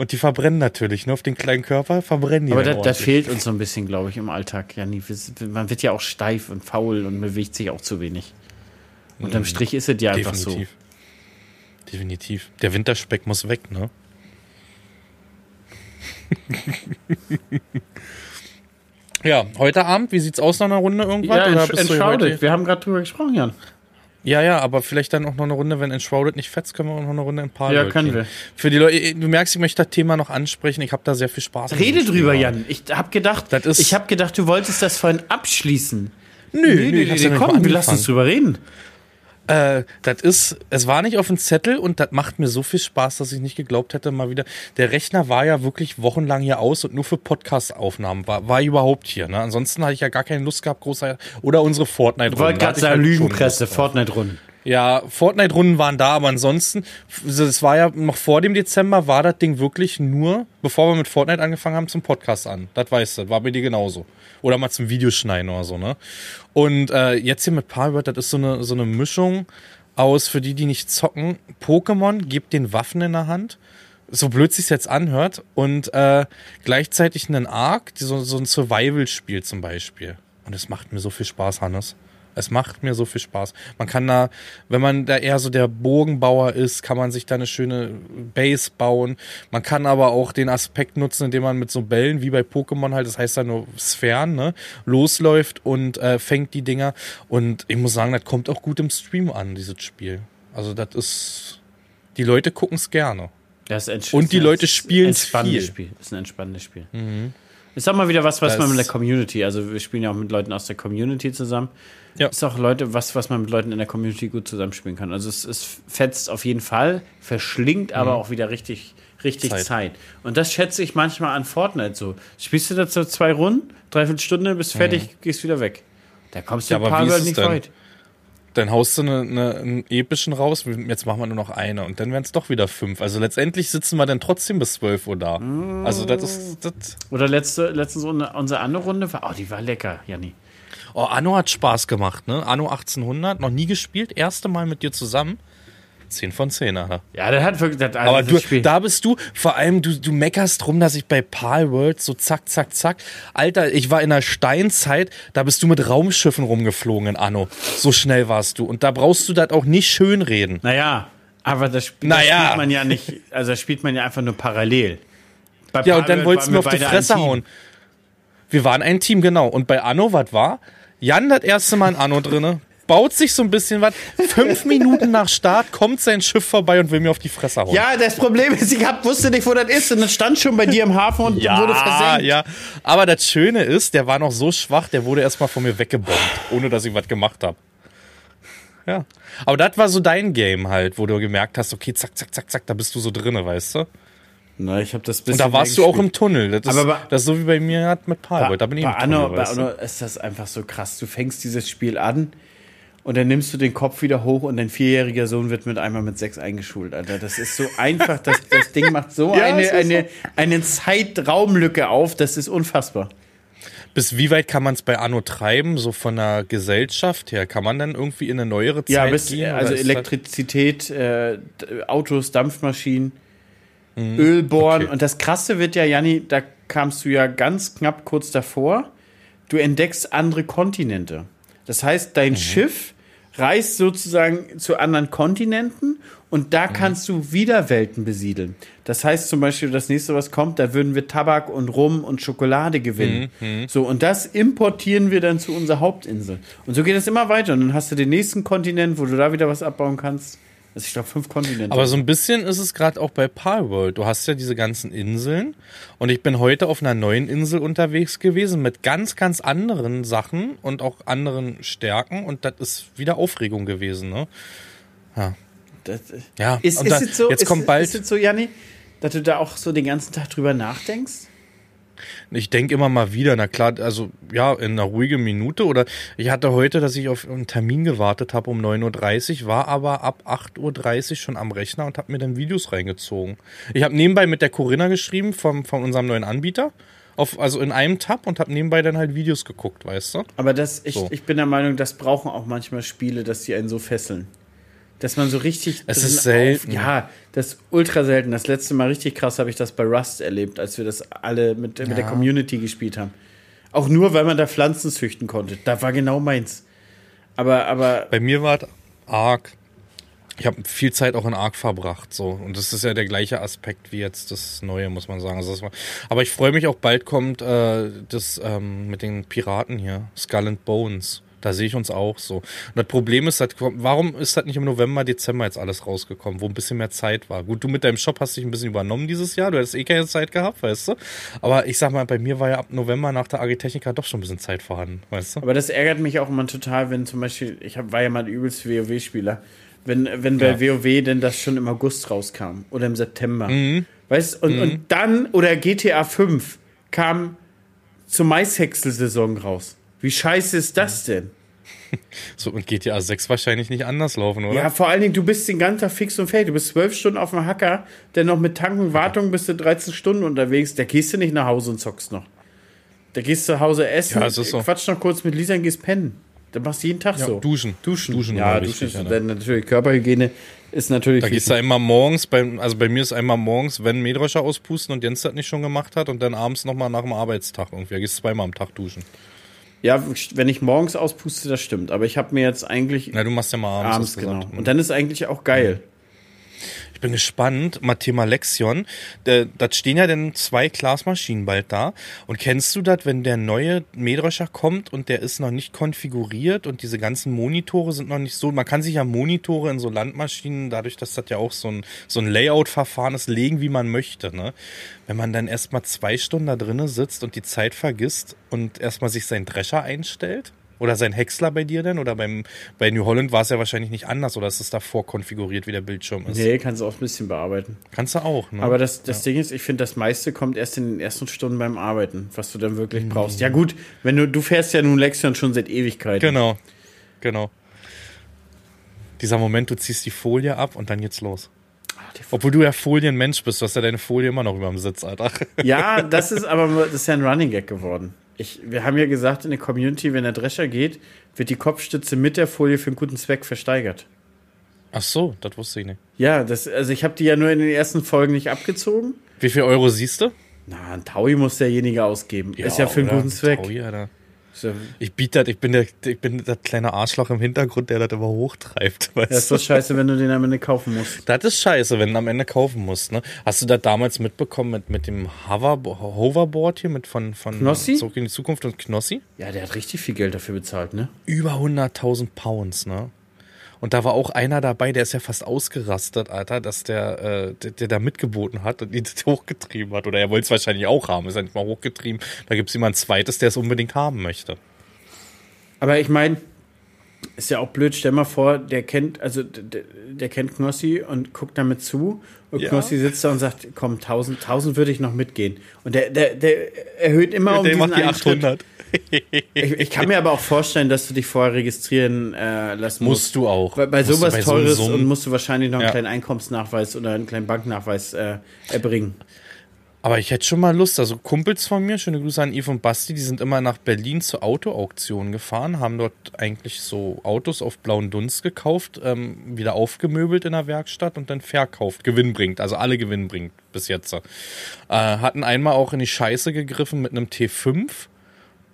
A: Und die verbrennen natürlich, nur ne? auf den kleinen Körper verbrennen die.
B: Aber das, das fehlt uns so ein bisschen, glaube ich, im Alltag. Ja, nie. Man wird ja auch steif und faul und bewegt sich auch zu wenig. Unterm mhm. Strich ist es ja einfach so.
A: Definitiv. Der Winterspeck muss weg, ne? ja, heute Abend, wie sieht's aus nach einer Runde irgendwas? Ja,
B: oder bist du Wir haben gerade drüber gesprochen, Jan.
A: Ja, ja, aber vielleicht dann auch noch eine Runde, wenn Enshrouded nicht fetzt, können wir auch noch eine Runde in Paar
B: Ja, können wir.
A: Für die Leute, du merkst, ich möchte das Thema noch ansprechen. Ich habe da sehr viel Spaß.
B: Rede drüber, Jan. Ich habe gedacht, das ist ich habe gedacht, du wolltest das vorhin abschließen.
A: Nö, nö, nö, nö
B: komm, wir lassen uns drüber reden.
A: Äh, das ist, es war nicht auf dem Zettel und das macht mir so viel Spaß, dass ich nicht geglaubt hätte, mal wieder. Der Rechner war ja wirklich wochenlang hier aus und nur für Podcast-Aufnahmen war, war überhaupt hier. Ne? Ansonsten hatte ich ja gar keine Lust gehabt, großer, oder unsere Fortnite-Runden.
B: Wollte gerade sagen, halt Lügenpresse, Fortnite-Runden.
A: Ja, Fortnite-Runden waren da, aber ansonsten, es war ja noch vor dem Dezember, war das Ding wirklich nur, bevor wir mit Fortnite angefangen haben, zum Podcast an. Das weißt du, war bei dir genauso. Oder mal zum Videoschneiden oder so, ne? Und äh, jetzt hier mit Palworld, das ist so eine, so eine Mischung aus, für die, die nicht zocken, Pokémon gibt den Waffen in der Hand, so blöd sich's jetzt anhört, und äh, gleichzeitig einen Arc, so, so ein Survival-Spiel zum Beispiel. Und es macht mir so viel Spaß, Hannes. Es macht mir so viel Spaß. Man kann da, wenn man da eher so der Bogenbauer ist, kann man sich da eine schöne Base bauen. Man kann aber auch den Aspekt nutzen, indem man mit so Bällen wie bei Pokémon halt, das heißt da nur Sphären, ne, losläuft und äh, fängt die Dinger. Und ich muss sagen, das kommt auch gut im Stream an, dieses Spiel. Also das ist Die Leute gucken es gerne.
B: Das ist
A: Und die Leute spielen es viel.
B: Spiel. Das ist ein entspannendes Spiel. Ist auch mal wieder was, was
A: Das-
B: man mit der Community, also wir spielen ja auch mit Leuten aus der Community zusammen.
A: Ja.
B: Ist auch Leute, was, was man mit Leuten in der Community gut zusammenspielen kann. Also es, es fetzt auf jeden Fall, verschlingt aber auch wieder richtig, richtig Zeit.
A: Mhm. Zeit.
B: Und das schätze ich manchmal an Fortnite so. Spielst du dazu zwei Runden, dreiviertel Stunde, bist fertig, gehst wieder weg. Da kommst du
A: Mhm. Ja,
B: ein paar Leute nicht
A: denn?
B: weit.
A: Dann haust du eine, eine, einen epischen raus, jetzt machen wir nur noch eine und dann wären es doch wieder fünf. Also letztendlich sitzen wir dann trotzdem bis 12 Uhr da. Also das ist. Das
B: Oder letzte, letztens unsere, unsere andere Runde war, oh, die war lecker, Janni.
A: oh, Anno hat Spaß gemacht, ne? Anno 1800, noch nie gespielt, erste Mal mit dir zusammen. 10 von 10, Alter.
B: Ja, der hat wirklich, das, also
A: Aber
B: das
A: du,
B: Spiel-
A: da bist du, vor allem, du, du meckerst drum, dass ich bei Pal World so zack, zack, zack. Alter, ich war in der Steinzeit, da bist du mit Raumschiffen rumgeflogen in Anno. So schnell warst du. Und da brauchst du das auch nicht schönreden.
B: Naja, aber das, Spiel,
A: Naja.
B: das spielt man ja nicht, also das spielt man ja einfach nur parallel. Bei
A: Ja, und dann wolltest du mir auf die Fresse hauen. Wir waren ein Team, genau. Und bei Anno, was war? Jan das erste Mal in Anno drinne, baut sich so ein bisschen was. Fünf Minuten nach Start kommt sein Schiff vorbei und will mir auf die Fresse hauen.
B: Ja, das Problem ist, ich hab, wusste nicht, wo das ist und das stand schon bei dir im Hafen und wurde versenkt.
A: ja. Aber das Schöne ist, der war noch so schwach, der wurde erstmal von mir weggebombt, ohne dass ich was gemacht habe. Ja. Aber das war so dein Game halt, wo du gemerkt hast, okay, zack, zack, zack, zack, da bist du so drinne, weißt du?
B: Na, ich hab das
A: Und
B: bisschen
A: da warst du auch im Tunnel. Das ist,
B: Aber bei-
A: das ist so wie bei mir halt mit Paul. Da bin ich
B: bei
A: im Tunnel,
B: Anno, bei
A: weißt du?
B: Anno ist das einfach so krass. Du fängst dieses Spiel an und dann nimmst du den Kopf wieder hoch und dein vierjähriger Sohn wird mit einmal mit sechs eingeschult, Alter. Das ist so einfach. Das, das Ding macht so
A: Ja,
B: eine, eine, eine Zeitraumlücke auf. Das ist unfassbar.
A: Bis wie weit kann man es bei Anno treiben, so von der Gesellschaft her? Kann man dann irgendwie in eine neuere Zeit
B: Ja, bis,
A: gehen?
B: also Elektrizität, äh, Autos, Dampfmaschinen, Ölbohren.
A: Mhm. okay.
B: Und das Krasse wird ja, Janni, da kamst du ja ganz knapp kurz davor. Du entdeckst andere Kontinente. Das heißt,
A: Mhm.
B: dein Schiff reist sozusagen zu anderen Kontinenten und
A: Mhm.
B: da kannst du wieder Welten besiedeln. Das heißt zum Beispiel, das nächste, was kommt, da würden wir Tabak und Rum und Schokolade gewinnen.
A: Mhm,
B: So, und das importieren wir dann zu unserer Hauptinsel. Und so geht es immer weiter. Und dann hast du den nächsten Kontinent, wo du da wieder was abbauen kannst. Also ich glaube, fünf Kontinente.
A: Aber so ein bisschen ist es gerade auch bei Palworld. Du hast ja diese ganzen Inseln und ich bin heute auf einer neuen Insel unterwegs gewesen mit ganz, ganz anderen Sachen und auch anderen Stärken und das ist wieder Aufregung gewesen. Ne?
B: das,
A: Ja,
B: ist,
A: und
B: ist
A: da-
B: es so,
A: jetzt
B: ist,
A: kommt bald-
B: Ist es so, Janni, dass du da auch so den ganzen Tag drüber nachdenkst?
A: Ich denke immer mal wieder, na klar, also ja, in einer ruhigen Minute oder ich hatte heute, dass ich auf einen Termin gewartet habe um 9.30 Uhr, war aber ab 8.30 Uhr schon am Rechner und habe mir dann Videos reingezogen. Ich habe nebenbei mit der Corinna geschrieben vom, von unserem neuen Anbieter, auf, also in einem Tab und habe nebenbei dann halt Videos geguckt, weißt du?
B: Aber das, ich,
A: So.
B: ich bin der Meinung, das brauchen auch manchmal Spiele, dass die einen so fesseln. Dass man so richtig.
A: Es ist selten.
B: Auf, ja, das ist ultra selten. Das letzte Mal richtig krass habe ich das bei Rust erlebt, als wir das alle mit, mit der
A: Ja.
B: Community gespielt haben. Auch nur, weil man da Pflanzen züchten konnte. Da war genau meins. Aber, aber
A: Bei mir war es arg. Ich habe viel Zeit auch in Ark verbracht, so. Und das ist ja der gleiche Aspekt wie jetzt das Neue, muss man sagen. Also das war, aber ich freue mich auch, bald kommt äh, das ähm, mit den Piraten hier, Skull and Bones. Da sehe ich uns auch so. Und das Problem ist, das, warum ist das nicht im November, Dezember jetzt alles rausgekommen, wo ein bisschen mehr Zeit war? Gut, du mit deinem Shop hast dich ein bisschen übernommen dieses Jahr, du hättest eh keine Zeit gehabt, weißt du? Aber ich sag mal, bei mir war ja ab November nach der Agritechnica doch schon ein bisschen Zeit vorhanden, weißt du?
B: Aber das ärgert mich auch immer total, wenn zum Beispiel, ich hab, war ja mal ein übelst WoW-Spieler, wenn, wenn bei
A: Ja.
B: WoW denn das schon im August rauskam oder im September.
A: Mhm.
B: Weißt und, und dann, oder GTA 5 kam zur Maishäcksel-Saison raus. Wie scheiße ist das denn?
A: So, und GTA 6 wahrscheinlich nicht anders laufen, oder?
B: Ja, vor allen Dingen, du bist den ganzen Tag fix und fertig. Du bist zwölf Stunden auf dem Hacker, dann noch mit Tanken, Wartung bist du 13 Stunden unterwegs. Da gehst du nicht nach Hause und zockst noch. Da gehst du zu Hause essen,
A: Ja, so.
B: quatsch noch kurz mit Lisa und gehst pennen. Da machst du jeden Tag
A: Ja,
B: so.
A: duschen.
B: Duschen.
A: Duschen
B: ja, duschen ist dann natürlich Körperhygiene ist natürlich
A: Da gehst du einmal morgens, beim, also bei mir ist einmal morgens, wenn Mähdrescher auspusten und Jens das nicht schon gemacht hat und dann abends nochmal nach dem Arbeitstag irgendwie. Da gehst du zweimal am Tag duschen.
B: Ja, wenn ich morgens auspuste, das stimmt. Aber ich habe mir jetzt eigentlich
A: Na, du machst ja mal abends.
B: abends, genau. Und dann ist eigentlich auch geil.
A: Ich bin gespannt. Mal Thema Lexion. Da das stehen ja dann zwei Glasmaschinen bald da. Und kennst du das, wenn der neue Mähdrescher kommt und der ist noch nicht konfiguriert und diese ganzen Monitore sind noch nicht so. Man kann sich ja Monitore in so Landmaschinen, dadurch, dass das ja auch so ein, so ein Layout-Verfahren ist, legen, wie man möchte. Ne? Wenn man dann erstmal zwei Stunden da drinnen sitzt und die Zeit vergisst und erstmal sich seinen Drescher einstellt oder sein Häcksler bei dir denn? Oder beim, bei New Holland war es ja wahrscheinlich nicht anders oder ist es davor konfiguriert, wie der Bildschirm ist?
B: Nee, kannst du auch ein bisschen bearbeiten.
A: Kannst du auch, ne?
B: Aber das, das ja. Ding ist, ich finde, das meiste kommt erst in den ersten Stunden beim Arbeiten, was du dann wirklich mhm. brauchst. Ja, gut, wenn du, du fährst ja nun Lexion schon seit Ewigkeiten.
A: Genau, genau. Dieser Moment, du ziehst die Folie ab und dann geht's los. Ah, Obwohl du ja Folienmensch bist, du hast ja deine Folie immer noch über dem Sitz, Alter.
B: Ja, das ist aber das ist ja ein Running Gag geworden. Ich, wir haben ja gesagt in der Community, wenn der Drescher geht, wird die Kopfstütze mit der Folie für einen guten Zweck versteigert.
A: Ach so, das wusste ich nicht.
B: Ja, das, also ich habe die ja nur in den ersten Folgen nicht abgezogen.
A: Wie viel Euro siehst du?
B: Na, ein Taui muss derjenige ausgeben. Ja, ist ja für einen guten Zweck. Taui, Alter.
A: Ich biete das, ich bin der, ich bin das kleine Arschloch im Hintergrund, der das immer hochtreibt.
B: Weißt das ist doch scheiße, wenn du den am Ende kaufen musst.
A: Das ist scheiße, wenn du am Ende kaufen musst. Ne? Hast du das damals mitbekommen mit, mit dem Hover, Hoverboard hier mit von, von
B: Knossi?
A: Zurück in die Zukunft und Knossi?
B: Ja, der hat richtig viel Geld dafür bezahlt, ne?
A: Über 100.000 Pounds, ne? Und da war auch einer dabei, der ist ja fast ausgerastet, Alter, dass der, äh, der, der da mitgeboten hat und ihn hochgetrieben hat. Oder er wollte es wahrscheinlich auch haben, ist ja nicht mal hochgetrieben. Da gibt es jemand zweites, der es unbedingt haben möchte.
B: Aber ich meine, ist ja auch blöd, stell mal vor, der kennt, also der, der kennt Knossi und guckt damit zu. Und ja. Knossi sitzt da und sagt, komm, 1000, 1000 würde ich noch mitgehen. Und der, der, der erhöht immer
A: um der diesen macht die 800. Schritt
B: ich, ich, kann mir aber auch vorstellen, dass du dich vorher registrieren äh, lassen musst.
A: Musst du auch.
B: Weil bei sowas bei Teures so und musst du wahrscheinlich noch einen ja. kleinen Einkommensnachweis oder einen kleinen Banknachweis äh, erbringen.
A: Aber ich hätte schon mal Lust. Also Kumpels von mir, schöne Grüße an Yves und Basti, die sind immer nach Berlin zur Autoauktion gefahren, haben dort eigentlich so Autos auf blauen Dunst gekauft, ähm, wieder aufgemöbelt in der Werkstatt und dann verkauft. Gewinn bringt, also alle Gewinn bringt bis jetzt. Äh, hatten einmal auch in die Scheiße gegriffen mit einem T5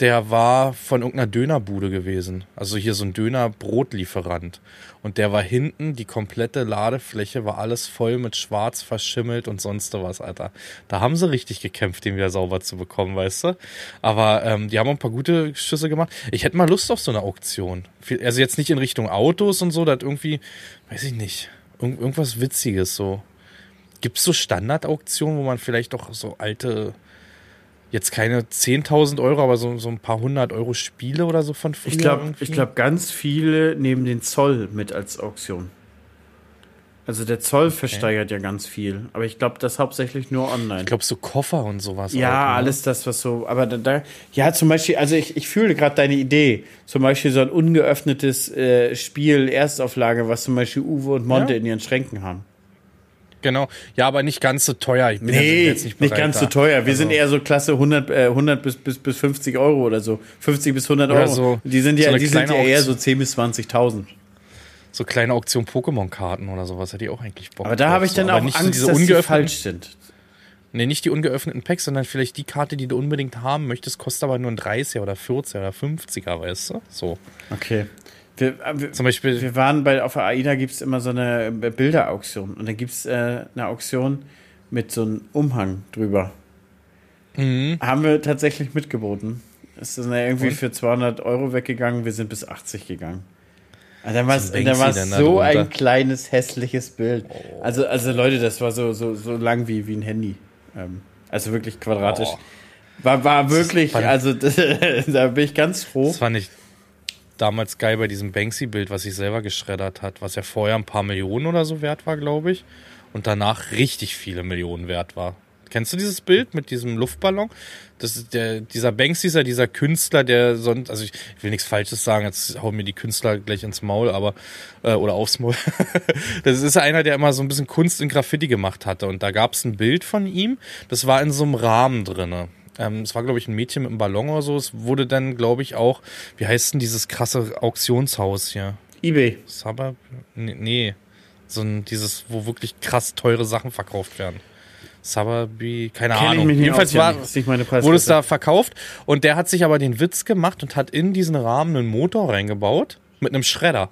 A: der war von irgendeiner Dönerbude gewesen. Also hier so ein Döner-Brotlieferant. Und der war hinten, die komplette Ladefläche war alles voll mit Schwarz verschimmelt und sonst was, Alter. Da haben sie richtig gekämpft, den wieder sauber zu bekommen, weißt du? Aber ähm, die haben ein paar gute Schüsse gemacht. Ich hätte mal Lust auf so eine Auktion. Also jetzt nicht in Richtung Autos und so, das irgendwie, weiß ich nicht, irgendwas Witziges so. Gibt es so Standardauktionen, wo man vielleicht doch so alte jetzt keine 10.000 Euro, aber so, so ein paar hundert Euro Spiele oder so von
B: früher. Ich glaube, glaub, ganz viele nehmen den Zoll mit als Auktion. Also der Zoll okay. versteigert ja ganz viel, aber ich glaube, das hauptsächlich nur online.
A: Ich glaube, so Koffer und sowas.
B: Ja, auch, ne? alles das, was so, aber da, da ja, zum Beispiel, also ich, ich fühle gerade deine Idee. Zum Beispiel so ein ungeöffnetes äh, Spiel, Erstauflage, was zum Beispiel Uwe und Monte ja. in ihren Schränken haben.
A: Genau. Ja, aber nicht ganz so teuer.
B: Ich bin nee, jetzt nicht, nicht ganz da. so teuer. Wir also. sind eher so Klasse 100, äh, 100 bis, bis, bis 50 Euro oder so. 50 bis 100 Euro. So, die sind ja, so die sind ja eher so 10 bis 20.000.
A: So kleine Auktion Pokémon-Karten oder sowas hätte ich auch eigentlich
B: Bock. Aber da habe ich dann so. auch Angst, diese dass die falsch sind.
A: Nee, nicht die ungeöffneten Packs, sondern vielleicht die Karte, die du unbedingt haben möchtest, kostet aber nur ein 30er oder 40er oder 50er, weißt du? So.
B: Okay. Wir, äh, wir, Zum Beispiel. Wir waren bei, auf der AIDA gibt es immer so eine äh, Bilderauktion. Und dann gibt es äh, eine Auktion mit so einem Umhang drüber. Mhm. Haben wir tatsächlich mitgeboten. Es ist dann irgendwie Und? für 200 Euro weggegangen. Wir sind bis 80 gegangen. Also dann war es so ein kleines, hässliches Bild. Oh. Also, also Leute, das war so, so, so lang wie, wie ein Handy. Ähm, also wirklich quadratisch. Oh. War, war wirklich, also da bin ich ganz froh.
A: Das war nicht damals geil bei diesem Banksy-Bild, was ich selber geschreddert hat, was ja vorher ein paar Millionen oder so wert war, glaube ich, und danach richtig viele Millionen wert war. Kennst du dieses Bild mit diesem Luftballon? Das ist der, dieser Banksy ist ja dieser Künstler, der sonst, also ich, ich will nichts Falsches sagen, jetzt hauen mir die Künstler gleich ins Maul, aber, äh, oder aufs Maul. das ist einer, der immer so ein bisschen Kunst in Graffiti gemacht hatte. Und da gab es ein Bild von ihm, das war in so einem Rahmen drinne. Ähm, es war, glaube ich, ein Mädchen mit einem Ballon oder so. Es wurde dann, glaube ich, auch, wie heißt denn dieses krasse Auktionshaus hier?
B: EBay.
A: Suburb? Nee, nee. So ein, dieses, wo wirklich krass teure Sachen verkauft werden. Sowerby, keine Kenn Ahnung. Jedenfalls war, wurde es da verkauft und der hat sich aber den Witz gemacht und hat in diesen Rahmen einen Motor reingebaut mit einem Schredder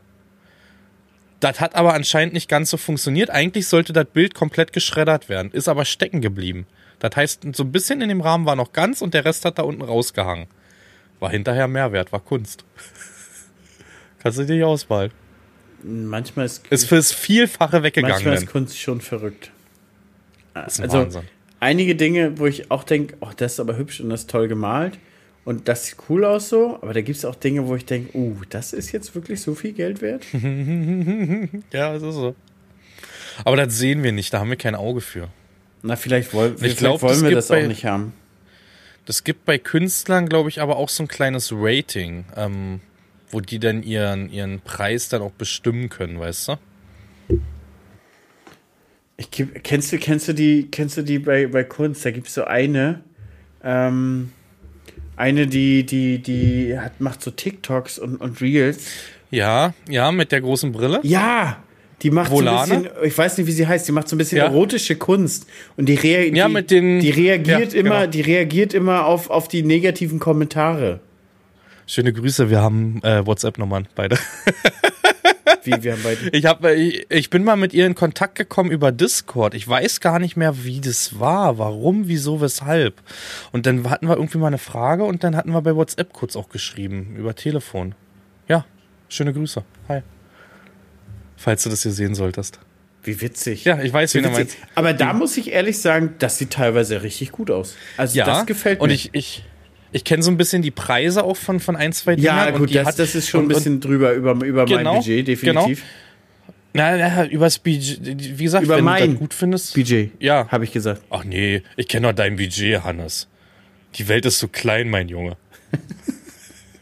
A: Das hat aber anscheinend nicht ganz so funktioniert. Eigentlich sollte das Bild komplett geschreddert werden, ist aber stecken geblieben. Das heißt, so ein bisschen in dem Rahmen war noch ganz und der Rest hat da unten rausgehangen. War hinterher Mehrwert, war Kunst. Kannst du dir nicht ausmalen.
B: Manchmal ist,
A: Ist fürs Vielfache weggegangen.
B: manchmal ist. Kunst schon verrückt.
A: Das ist ein
B: also
A: Wahnsinn.
B: einige Dinge, wo ich auch denke, oh, das ist aber hübsch und das ist toll gemalt und das sieht cool aus so, aber da gibt es auch Dinge, wo ich denke, uh, das ist jetzt wirklich so viel Geld wert?
A: Ja, es ist so. Aber das sehen wir nicht, da haben wir kein Auge für.
B: Na, vielleicht, woll, vielleicht
A: glaub,
B: wollen wir das auch
A: bei-
B: nicht haben.
A: Das gibt bei Künstlern, glaube ich, aber auch so ein kleines Rating, ähm, wo die dann ihren, ihren Preis dann auch bestimmen können, weißt du?
B: Ich, kennst du, kennst du die, kennst du die bei, bei Kunst? Da gibt es so eine, ähm, eine, die, die, die hat, macht so TikToks und, und Reels.
A: Ja, ja, mit der großen Brille.
B: Ja, die macht
A: Volane?
B: so ein bisschen, ich weiß nicht, wie sie heißt, die macht so ein bisschen
A: Ja.
B: erotische Kunst und die, rea
A: Ja,
B: die,
A: mit den-
B: die reagiert
A: Ja,
B: immer,
A: genau.
B: die reagiert immer auf, auf die negativen Kommentare.
A: Schöne Grüße, wir haben äh, WhatsApp-Nummern beide.
B: Wie wir haben beide.
A: Ich, hab, äh, ich, ich bin mal mit ihr in Kontakt gekommen über Discord. Ich weiß gar nicht mehr, wie das war, warum, wieso, weshalb. Und dann hatten wir irgendwie mal eine Frage und dann hatten wir bei WhatsApp kurz auch geschrieben, über Telefon. Ja, schöne Grüße. Hi. Falls du das hier sehen solltest.
B: Wie witzig.
A: Ja, ich weiß,
B: Wie
A: wen du meinst.
B: Aber da muss ich ehrlich sagen, das sieht teilweise richtig gut aus. Also
A: Ja,
B: das gefällt mir.
A: Und ich, ich, ich kenne so ein bisschen die Preise auch von, von ein, zwei
B: ja,
A: Dingern. und
B: gut, das,
A: hat,
B: das ist schon
A: und,
B: ein bisschen drüber über, über mein
A: Genau,
B: Budget, definitiv.
A: Und, na, na, übers Budget, wie gesagt,
B: Über
A: wenn du
B: mein
A: das gut findest.
B: Budget,
A: Ja.
B: habe ich gesagt.
A: Ach nee, ich kenne doch dein Budget, Hannes. Die Welt ist so klein, mein Junge.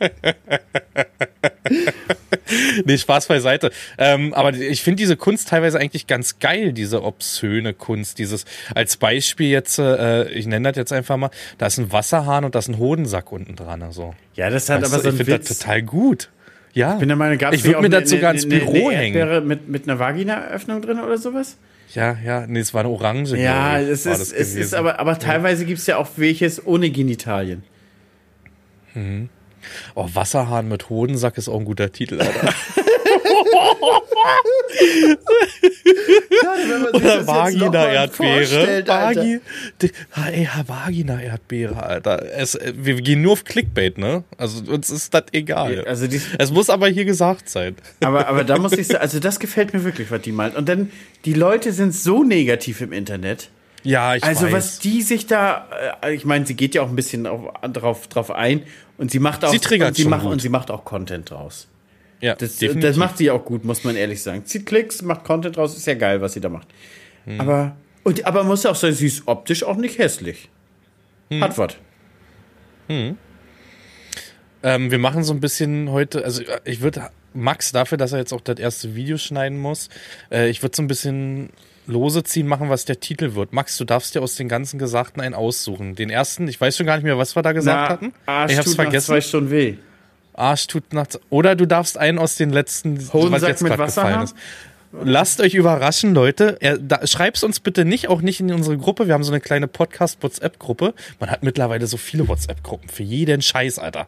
A: nee, Spaß beiseite. Ähm, aber ich finde diese Kunst teilweise eigentlich ganz geil, diese obszöne Kunst. Dieses, als Beispiel jetzt, äh, ich nenne das jetzt einfach mal, da ist ein Wasserhahn und da ist ein Hodensack unten dran. Also.
B: Ja, das hat
A: Weißt
B: aber
A: du,
B: so
A: ich finde das total gut. Ja.
B: Ich bin der Meinung, gab
A: Ich würd mir das sogar ins Büro hängen.
B: Erdbeere mit, mit einer Vagina-Öffnung drin oder sowas?
A: ja, ja, nee, es war eine Orange.
B: Ja, es ist, es ist aber, aber teilweise gibt es ja auch welches ohne Genitalien.
A: Oh, Wasserhahn mit Hodensack ist auch ein guter Titel, Alter. Oder Vagina-Erdbeere. Vagi Vagina-Erdbeere, Alter. Es, äh, wir gehen nur auf Clickbait, ne? Also uns ist das egal.
B: Also die,
A: Es muss aber hier gesagt sein.
B: aber, aber da muss ich sagen, also das gefällt mir wirklich, was die malt. Und dann, die Leute sind so negativ im Internet.
A: Ja, ich
B: Also
A: weiß.
B: was die sich da, äh, ich meine, sie geht ja auch ein bisschen auf, drauf, drauf ein und sie macht auch,
A: Sie triggert
B: und sie macht,
A: gut.
B: und sie macht auch Content draus.
A: ja,
B: Das,
A: definitiv.
B: das macht sie auch gut, muss man ehrlich sagen. Zieht Klicks, macht Content draus, ist ja geil, was sie da macht.
A: Hm.
B: Aber, und, aber man muss auch sagen, sie ist optisch auch nicht hässlich.
A: Hm.
B: Hat was.
A: Ähm, wir machen so ein bisschen heute, also äh, ich würde Max dafür, dass er jetzt auch das erste Video schneiden muss, äh, ich würde so ein bisschen lose ziehen, machen, was der Titel wird. Max, du darfst dir aus den ganzen Gesagten einen aussuchen. Den ersten, ich weiß schon gar nicht mehr, was wir da gesagt hatten.
B: Arsch
A: ich hab's
B: tut nach
A: vergessen.
B: zwei Stunden weh.
A: Arsch tut nachts. Oder du darfst einen aus den letzten,
B: Hodensack mit
A: grad
B: Wasserhahn?
A: Lasst euch überraschen, Leute. Er, da, schreib's uns bitte nicht, auch nicht in unsere Gruppe. Wir haben so eine kleine Podcast-WhatsApp-Gruppe. Man hat mittlerweile so viele WhatsApp-Gruppen für jeden Scheiß, Alter.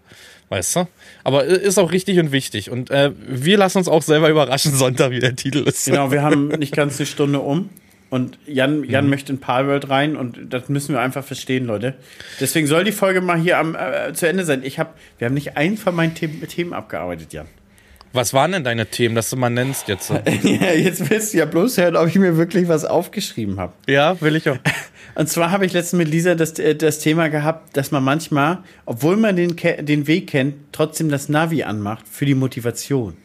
A: Weißt du? Aber äh, ist auch richtig und wichtig. Und äh, wir lassen uns auch selber überraschen, Sonntag, wie der Titel ist.
B: Genau, wir haben nicht ganz eine Stunde um. Und Jan,
A: Mhm.
B: Jan möchte in Palworld rein und das müssen wir einfach verstehen, Leute. Deswegen soll die Folge mal hier am, äh, zu Ende sein. Ich hab, wir haben nicht einen von meinen Themen, Themen abgearbeitet, Jan.
A: Was waren denn deine Themen, dass du mal nennst jetzt?
B: Ja, jetzt willst du ja bloß hören, ob ich mir wirklich was aufgeschrieben habe.
A: ja, will ich auch.
B: Und zwar habe ich letztens mit Lisa das, äh, das Thema gehabt, dass man manchmal, obwohl man den, den Weg kennt, trotzdem das Navi anmacht für die Motivation.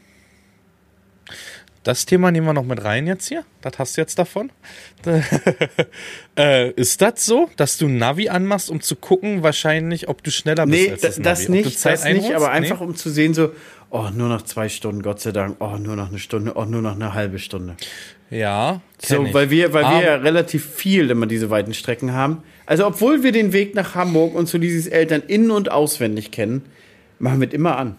A: Das Thema nehmen wir noch mit rein jetzt hier. Das hast du jetzt davon. äh, ist das so, dass du ein Navi anmachst, um zu gucken, wahrscheinlich, ob du schneller bist
B: Nee,
A: als
B: das,
A: das,
B: das
A: Navi?
B: Nicht, das nicht,
A: einholst?
B: aber einfach
A: Nee?
B: um zu sehen, so, oh, nur noch zwei Stunden, Gott sei Dank, oh, nur noch eine Stunde, oh, nur noch eine halbe Stunde.
A: Ja,
B: So,
A: ich.
B: weil wir, weil
A: Aber-
B: wir ja relativ viel immer diese weiten Strecken haben. Also, obwohl wir den Weg nach Hamburg und zu Lisis Eltern in- und auswendig kennen, machen wir es immer an.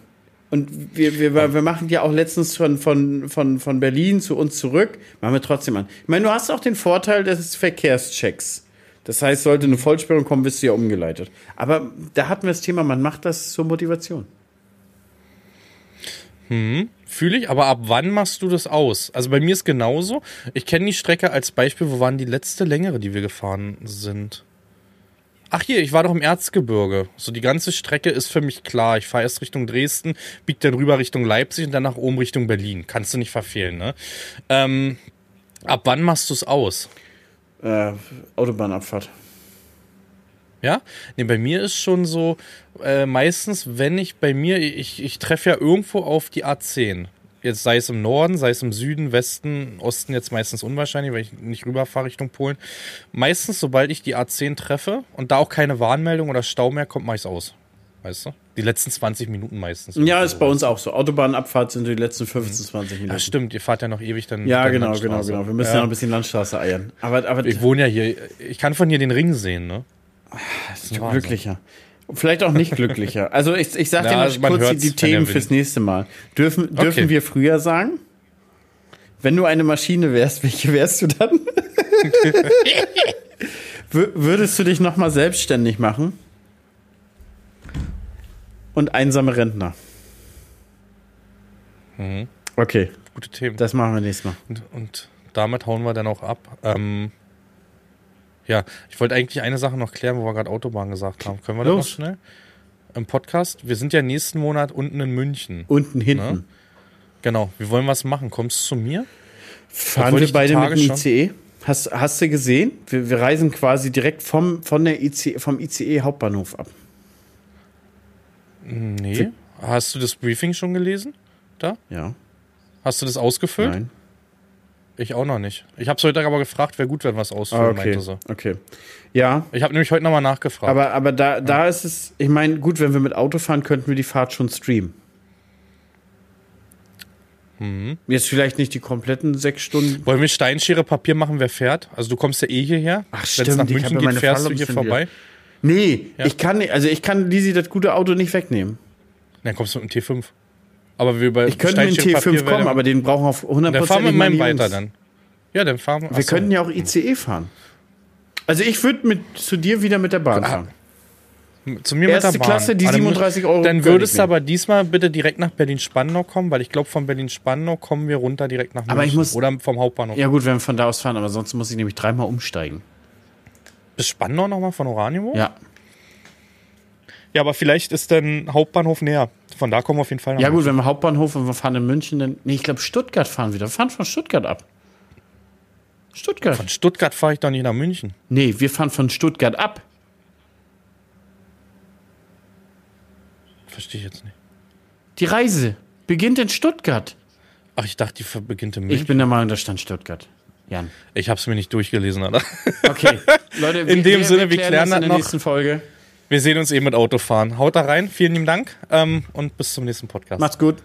B: Und wir, wir, wir machen ja auch letztens von, von, von, von Berlin zu uns zurück, machen wir trotzdem an. Ich meine, du hast auch den Vorteil des Verkehrschecks. Das heißt, sollte eine Vollsperrung kommen, bist du ja umgeleitet. Aber da hatten wir das Thema, man macht das zur Motivation.
A: Fühle ich, aber ab wann machst du das aus? Also bei mir ist genauso. Ich kenne die Strecke als Beispiel, wo waren die letzte längere, die wir gefahren sind? Ach hier, ich war doch im Erzgebirge. So die ganze Strecke ist für mich klar. Ich fahre erst Richtung Dresden, biege dann rüber Richtung Leipzig und dann nach oben Richtung Berlin. Kannst du nicht verfehlen, ne? Ähm, ab wann machst du es aus?
B: Äh, Autobahnabfahrt.
A: Ja? Nee, bei mir ist schon so, äh, meistens, wenn ich bei mir, ich, ich treffe ja irgendwo auf die A10. Jetzt sei es im Norden, sei es im Süden, Westen, Osten jetzt meistens unwahrscheinlich, weil ich nicht rüberfahre Richtung Polen. Meistens, sobald ich die A10 treffe und da auch keine Warnmeldung oder Stau mehr kommt, mache ich es aus. Weißt du? Die letzten 20 Minuten meistens.
B: Ja, ist bei uns auch so. Autobahnabfahrt sind die letzten 15, 20 Minuten.
A: Ja, stimmt, ihr fahrt ja noch ewig dann.
B: Ja, genau, genau, genau. Wir müssen ja. noch ein bisschen Landstraße eiern. Aber, aber
A: Ich wohne ja hier, ich kann von hier den Ring sehen, ne? Das ist
B: glücklicher. Vielleicht auch nicht glücklicher. Also ich, ich sag
A: Ja,
B: dir mal kurz die, Themen fürs nächste Mal. Dürfen, dürfen
A: Okay.
B: wir früher sagen? Wenn du eine Maschine wärst, welche wärst du dann? Wür- Würdest du dich nochmal selbstständig machen? Und einsame Rentner.
A: Mhm.
B: Okay,
A: Gute Themen.
B: das machen wir nächstes Mal.
A: Und, und damit hauen wir dann auch ab. Ähm, ja, ich wollte eigentlich eine Sache noch klären, wo wir gerade Autobahn gesagt haben. Können wir das
B: Los.
A: noch schnell? Im Podcast. Wir sind ja nächsten Monat unten in München.
B: Unten, hinten.
A: Ne? Genau. Wir wollen was machen. Kommst du zu mir?
B: Fahren wir beide mit dem
A: schon.
B: ICE? Hast, hast du gesehen? Wir, wir reisen quasi direkt vom, von der ICE, vom ICE Hauptbahnhof ab.
A: Nee. Hast du das Briefing schon gelesen? Da?
B: Ja.
A: Hast du das ausgefüllt?
B: Nein.
A: Ich auch noch nicht. Ich habe heute aber gefragt, wäre gut, wenn wir es ausfüllen,
B: Ah, okay.
A: meinte sie.
B: Okay. Ja,
A: Ich habe nämlich heute nochmal nachgefragt.
B: aber, aber da, da ist es, ich meine, gut, wenn wir mit Auto fahren, könnten wir die Fahrt schon streamen.
A: Mhm.
B: Jetzt vielleicht nicht die kompletten sechs Stunden.
A: Wollen wir Steinschere Papier machen, wer fährt? Also du kommst ja eh hierher.
B: Ach,
A: Wenn es
B: stimmt,
A: nach
B: ich hab
A: München
B: ja
A: geht, fährst du
B: Fahrerlaubnis
A: hier vorbei.
B: Nee,
A: Ja.
B: ich kann nicht, also ich kann Lisi das gute Auto nicht wegnehmen.
A: Dann kommst du mit dem T5. Aber wir bei
B: Ich könnte mit dem
A: Steinschere
B: T5
A: Papier
B: kommen, aber den brauchen auf 100%
A: Dann fahren wir mit
B: meine
A: meinem weiter dann. Ja, dann fahren wir.
B: Wir könnten ja auch ICE fahren. Also ich würde mit zu dir wieder mit der Bahn
A: Ah,
B: fahren.
A: zu mir
B: Erste
A: mit der Bahn.
B: Klasse, die
A: Ah, dann
B: 37 Euro
A: Dann würdest du aber diesmal bitte direkt nach Berlin-Spandau kommen, weil ich glaube, von Berlin-Spandau kommen wir runter direkt nach München.
B: Aber ich muss-
A: Oder vom Hauptbahnhof.
B: Ja gut, wenn wir von da aus fahren, aber sonst muss ich nämlich dreimal umsteigen.
A: Bis Spandau nochmal von Oranienburg?
B: Ja.
A: Ja, aber vielleicht ist dann Hauptbahnhof näher. Von da kommen wir auf jeden Fall nach
B: Ja gut, wenn wir Hauptbahnhof und wir fahren in München, dann. Nee, ich glaube Stuttgart fahren wieder. Wir fahren von Stuttgart ab. Stuttgart.
A: Von Stuttgart fahre ich doch nicht nach München.
B: nee, wir fahren von Stuttgart ab.
A: Verstehe ich jetzt nicht.
B: Die Reise beginnt in Stuttgart.
A: Ach, ich dachte, die beginnt in
B: Ich
A: München.
B: bin der Meinung, da stand Stuttgart. Jan.
A: Ich, habe es mir nicht durchgelesen, Alter.
B: Okay. Leute,
A: In dem Sinne, wir klären
B: das
A: das
B: in der
A: noch.
B: nächsten Folge.
A: Wir sehen uns eben mit Autofahren. Haut da rein. Vielen lieben Dank ähm, und bis zum nächsten Podcast.
B: Macht's gut.